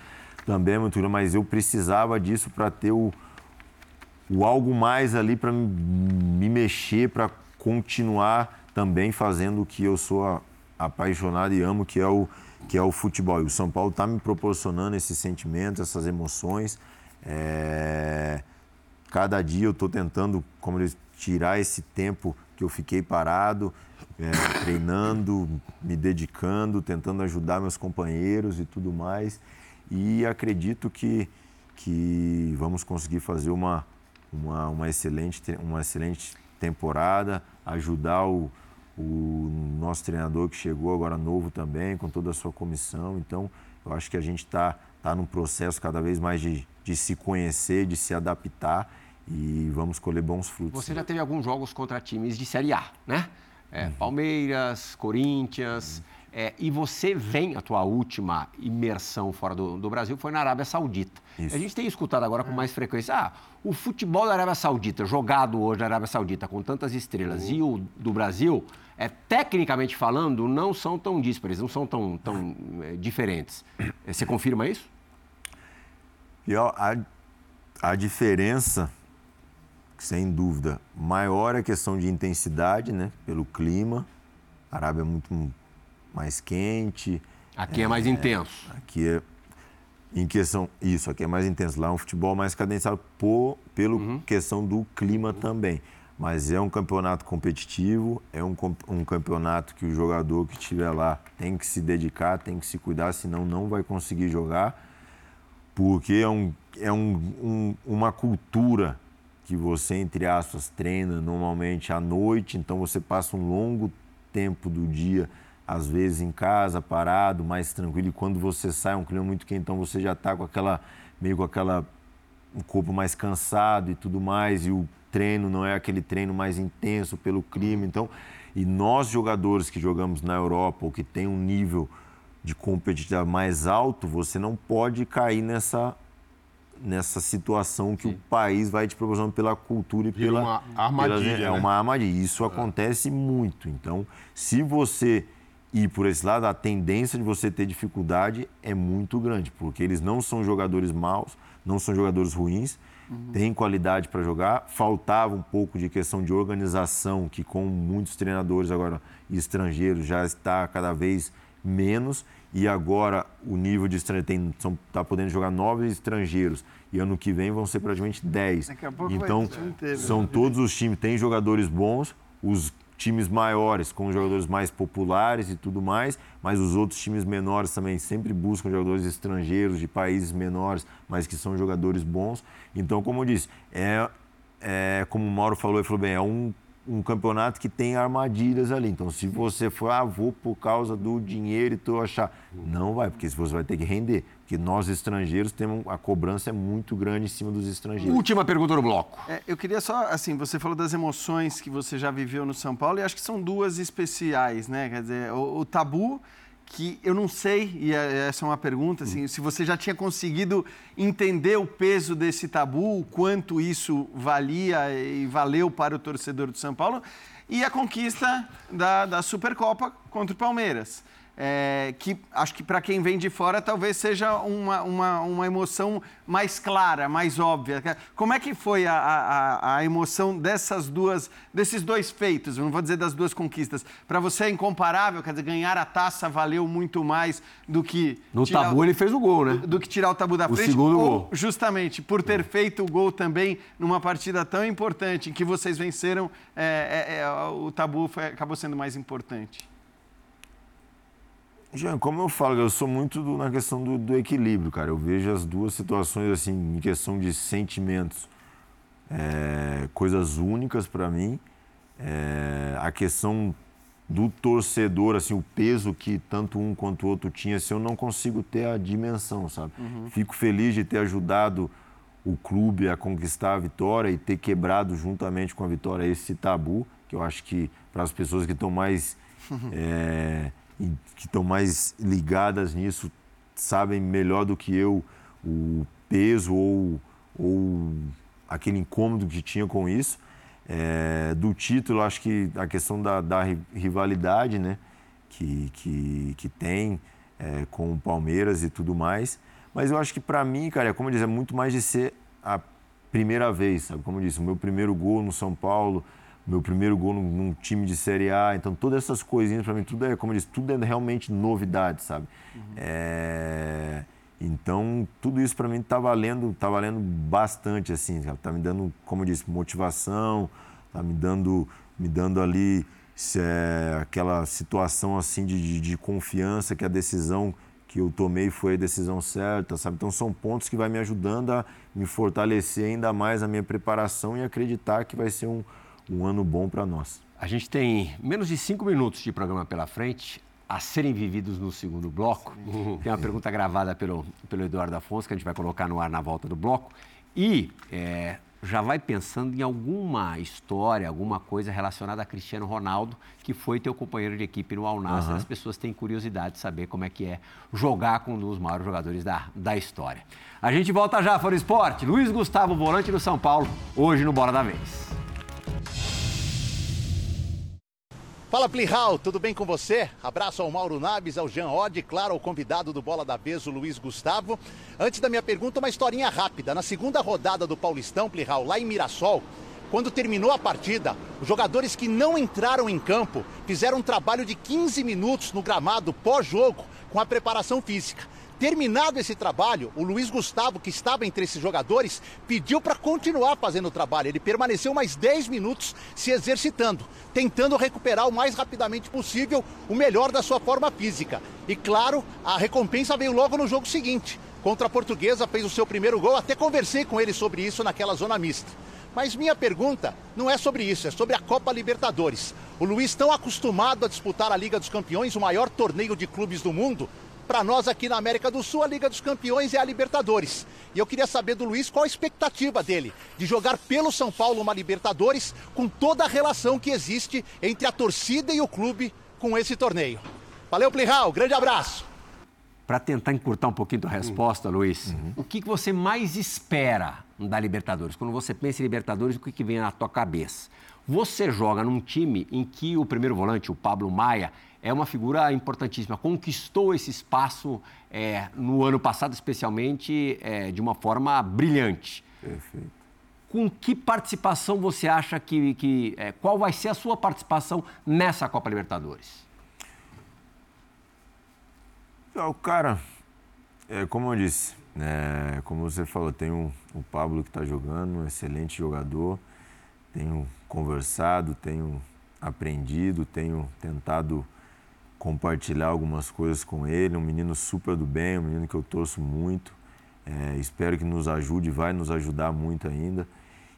também é muito grande, mas eu precisava disso para ter o, o algo mais ali para me mexer, para continuar também fazendo o que eu sou apaixonado e amo, que é o que é o futebol. E o São Paulo está me proporcionando esses sentimentos, essas emoções. É... Cada dia eu estou tentando, como eles tirar esse tempo que eu fiquei parado, é, treinando, me dedicando, tentando ajudar meus companheiros e tudo mais. E acredito que, que vamos conseguir fazer uma, uma, uma, excelente, uma excelente temporada, ajudar o, o nosso treinador que chegou agora novo também, com toda a sua comissão. Então, eu acho que a gente está tá num processo cada vez mais de, de se conhecer, de se adaptar e vamos colher bons frutos. Você já teve alguns jogos contra times de Série A, né? É, Palmeiras, Corinthians. É, e você vem, a tua última imersão fora do, do Brasil foi na Arábia Saudita. Isso. A gente tem escutado agora com mais frequência, ah, o futebol da Arábia Saudita, jogado hoje na Arábia Saudita com tantas estrelas, e o do Brasil, é, tecnicamente falando, não são tão díspares, não são tão, tão (laughs) é, diferentes. É, Você confirma isso? E ó, a, a diferença, sem dúvida, maior é a questão de intensidade, né? Pelo clima. A Arábia é muito mais quente. Aqui é, mais intenso. Aqui é em questão isso, aqui é mais intenso. Lá é um futebol mais cadenciado por pelo uhum. questão do clima também. Mas é um campeonato competitivo, é um, um campeonato que o jogador que estiver lá tem que se dedicar, tem que se cuidar, senão não vai conseguir jogar, porque é, um, é um, um, uma cultura que você, entre aspas, treina normalmente à noite, então você passa um longo tempo do dia às vezes em casa, parado, mais tranquilo. E quando você sai, é um clima muito quente, então você já está com aquela, meio com aquela, um corpo mais cansado e tudo mais. E o treino não é aquele treino mais intenso pelo clima. Então, e nós jogadores que jogamos na Europa ou que tem um nível de competitividade mais alto, você não pode cair nessa nessa situação que Sim. o país vai te proporcionando pela cultura e Vira pela uma armadilha, pela, é né? uma armadilha. Isso é. acontece muito. Então, se você ir por esse lado, a tendência de você ter dificuldade é muito grande, porque eles não são jogadores maus, não são jogadores ruins, uhum. têm qualidade para jogar. Faltava um pouco de questão de organização, que com muitos treinadores agora estrangeiros já está cada vez menos. E agora o nível de estrangeiro está podendo jogar nove estrangeiros e ano que vem vão ser praticamente dez. Então, são né? todos os times, tem jogadores bons, os times maiores com jogadores mais populares e tudo mais, mas os outros times menores também sempre buscam jogadores estrangeiros de países menores, mas que são jogadores bons. Então, como eu disse, é, é como o Mauro falou, ele falou bem, é um um campeonato que tem armadilhas ali. Então, se você for, ah, vou por causa do dinheiro e tu achar. Não vai, porque você vai ter que render. Porque nós, estrangeiros, temos a cobrança é muito grande em cima dos estrangeiros. Última pergunta do bloco. É, eu queria só, assim, você falou das emoções que você já viveu no São Paulo e acho que são duas especiais, né? Quer dizer, o, o tabu que eu não sei, e é, essa é uma pergunta, assim, se você já tinha conseguido entender o peso desse tabu, o quanto isso valia e valeu para o torcedor do São Paulo, e a conquista da, da Supercopa contra o Palmeiras é, que acho que para quem vem de fora talvez seja uma, uma, uma emoção mais clara, mais óbvia. Como é que foi a, a, a emoção dessas duas, desses dois feitos? não vou dizer das duas conquistas. Para você é incomparável, quer dizer, ganhar a taça valeu muito mais do que. No tabu o, ele fez o gol, né? Do, do, que tirar o tabu da o frente. Segundo ou, gol. Justamente, por ter é. feito o gol também numa partida tão importante em que vocês venceram, é, é, é o tabu foi, acabou sendo mais importante. Jean, como eu falo, eu sou muito do, na questão do, do, equilíbrio, cara. Eu vejo as duas situações assim, em questão de sentimentos, é, coisas únicas para mim. É, a questão do torcedor, assim, o peso que tanto um quanto o outro tinha, assim, eu não consigo ter a dimensão, sabe? Uhum. Fico feliz de ter ajudado o clube a conquistar a vitória e ter quebrado juntamente com a vitória esse tabu, que eu acho que para as pessoas que estão mais (laughs) é, que estão mais ligadas nisso sabem melhor do que eu o peso ou, ou aquele incômodo que tinha com isso. É, do título, acho que a questão da, da rivalidade né, que, que, que tem é, com o Palmeiras e tudo mais. Mas eu acho que para mim, cara, como eu disse, é muito mais de ser a primeira vez, sabe? Como eu disse, o meu primeiro gol no São Paulo, meu primeiro gol num, num, time de Série A. Então, todas essas coisinhas, para mim, tudo é, como eu disse, tudo é realmente novidade, sabe? Uhum. É... Então, tudo isso para mim está valendo, tá valendo bastante, assim, está me dando, como eu disse, motivação, está me dando, me dando ali é, aquela situação assim de, de, de, confiança que a decisão que eu tomei foi a decisão certa, sabe? Então, são pontos que vai me ajudando a me fortalecer ainda mais a minha preparação e acreditar que vai ser um, um ano bom para nós. A gente tem menos de cinco minutos de programa pela frente a serem vividos no segundo bloco. Tem uma pergunta gravada pelo, pelo Eduardo Afonso que a gente vai colocar no ar na volta do bloco. E é, já vai pensando em alguma história, alguma coisa relacionada a Cristiano Ronaldo, que foi teu companheiro de equipe no Al Nassr. Uhum. As pessoas têm curiosidade de saber como é que é jogar com um dos maiores jogadores da, da história. A gente volta já para o esporte. Luiz Gustavo, volante do São Paulo, hoje no Bora da Vez. Fala Plihal, tudo bem com você? Abraço ao Mauro Naves, ao Jean Odd, claro, ao convidado do Bola da Vez, o Luiz Gustavo. Antes da minha pergunta, uma historinha rápida. Na segunda rodada do Paulistão, Plihal, lá em Mirassol, quando terminou a partida, os jogadores que não entraram em campo fizeram um trabalho de 15 minutos no gramado pós-jogo com a preparação física. Terminado esse trabalho, o Luiz Gustavo, que estava entre esses jogadores, pediu para continuar fazendo o trabalho. Ele permaneceu mais 10 minutos se exercitando, tentando recuperar o mais rapidamente possível o melhor da sua forma física. E claro, a recompensa veio logo no jogo seguinte. Contra a Portuguesa, fez o seu primeiro gol. Até conversei com ele sobre isso naquela zona mista. Mas minha pergunta não é sobre isso, é sobre a Copa Libertadores. O Luiz, tão acostumado a disputar a Liga dos Campeões, o maior torneio de clubes do mundo, para nós aqui na América do Sul, a Liga dos Campeões é a Libertadores. E eu queria saber do Luiz qual a expectativa dele de jogar pelo São Paulo uma Libertadores com toda a relação que existe entre a torcida e o clube com esse torneio. Valeu, Plihal, grande abraço. Para tentar encurtar um pouquinho a resposta, Luiz, uhum. o que, que você mais espera da Libertadores? Quando você pensa em Libertadores, o que, que vem na tua cabeça? Você joga num time em que o primeiro volante, o Pablo Maia, é uma figura importantíssima. Conquistou esse espaço é, no ano passado, especialmente, é, de uma forma brilhante. Perfeito. Com que participação você acha que. que é, qual vai ser a sua participação nessa Copa Libertadores? O cara, é, como eu disse, é, como você falou, tem o, o Pablo que está jogando, um excelente jogador. Tenho conversado, tenho aprendido, tenho tentado compartilhar algumas coisas com ele. Um menino super do bem, um menino que eu torço muito. É, espero que nos ajude, vai nos ajudar muito ainda.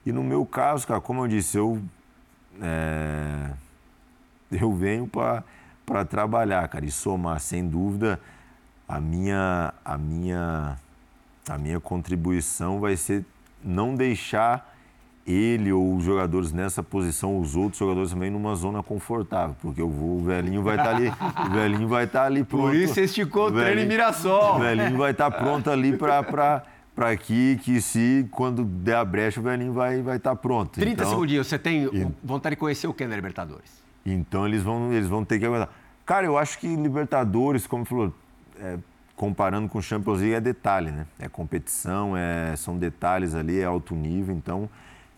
E no meu caso, cara, como eu disse, eu, é, eu venho para trabalhar, cara, e somar, sem dúvida, a minha, a minha, a minha contribuição vai ser não deixar ele ou os jogadores nessa posição, os outros jogadores também numa zona confortável, porque o velhinho vai estar tá ali, o velhinho vai estar tá ali pronto. Por isso você esticou o treino em Mirassol. O velhinho vai estar tá pronto ali para para que, que se quando der a brecha o velhinho vai vai estar pronto. 30 então, segundinhos, você tem e, vontade de conhecer o que na Libertadores? Então eles vão eles vão ter que aguentar. Cara, eu acho que Libertadores, como falou, é, comparando com Champions League é detalhe, né? É competição, é, são detalhes ali, é alto nível, então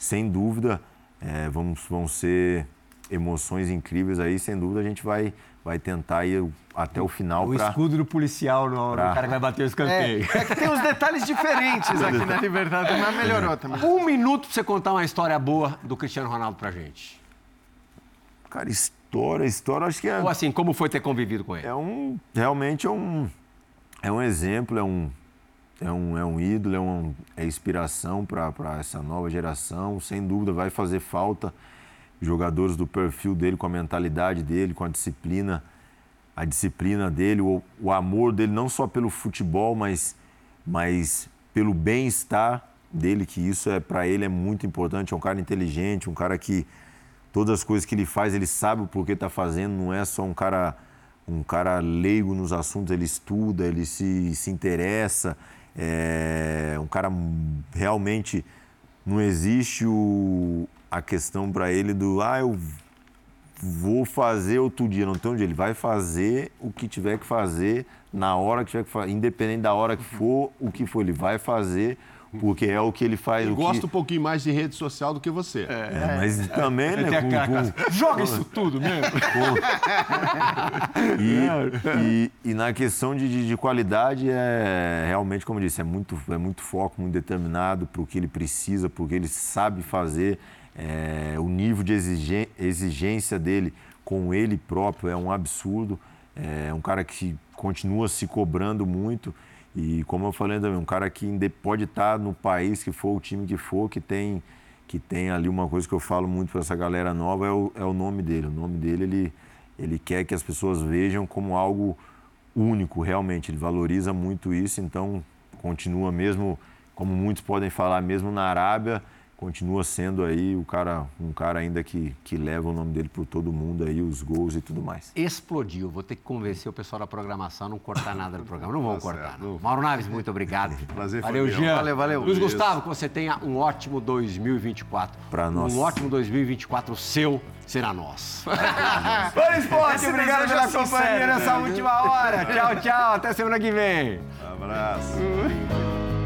sem dúvida, é, vamos, vão ser emoções incríveis aí, sem dúvida a gente vai, vai tentar ir até o final. O pra, escudo do policial no, pra... cara que vai bater o escanteio. É, é que tem uns detalhes diferentes aqui na Liberdade, mas melhorou também. Um minuto pra você contar uma história boa do Cristiano Ronaldo pra gente. Cara, história, história, acho que é. Ou assim, como foi ter convivido com ele? É um. Realmente é um. É um exemplo, é um, é um, é um ídolo, é, um, é inspiração para essa nova geração. Sem dúvida, vai fazer falta jogadores do perfil dele, com a mentalidade dele, com a disciplina, a disciplina dele, o, o amor dele, não só pelo futebol, mas, mas pelo bem-estar dele, que isso é para ele é muito importante. É um cara inteligente, um cara que todas as coisas que ele faz, ele sabe o porquê está fazendo, não é só um cara um cara leigo nos assuntos, ele estuda, ele se, se interessa, é um cara realmente não existe o, a questão para ele do ah, eu vou fazer outro dia, não tem onde. Ele vai fazer o que tiver que fazer na hora que tiver que fazer, independente da hora que for, o que for, ele vai fazer porque é o que ele faz. Eu gosto que... um pouquinho mais de rede social do que você. É, é mas também, né? Com, com... Joga isso tudo mesmo. (laughs) e, e, e, na questão de, de, de, qualidade, é realmente, como eu disse, é muito, é muito foco, muito determinado para o que ele precisa, porque ele sabe fazer. É, o nível de exigência dele com ele próprio é um absurdo. É um cara que continua se cobrando muito. E como eu falei também, um cara que pode estar no país que for, o time que for, que tem, que tem ali uma coisa que eu falo muito para essa galera nova, é o, é o nome dele. O nome dele, ele, ele quer que as pessoas vejam como algo único, realmente. Ele valoriza muito isso, então continua mesmo, como muitos podem falar, mesmo na Arábia, continua sendo aí o cara, um cara ainda que, que leva o nome dele por todo mundo aí, os gols e tudo mais. Explodiu. Vou ter que convencer o pessoal da programação a não cortar nada do programa. Não vão (laughs) tá cortar. Não. Mauro Naves, muito obrigado. (laughs) Prazer valeu, foi Jean. Valeu, valeu. Luiz Gustavo, que você tenha um ótimo 2024. Para nós. Um ótimo 2024 seu será nosso. (laughs) Bora Esporte, obrigado pela companhia nessa última hora. Tchau, tchau. Até semana que vem. Um abraço.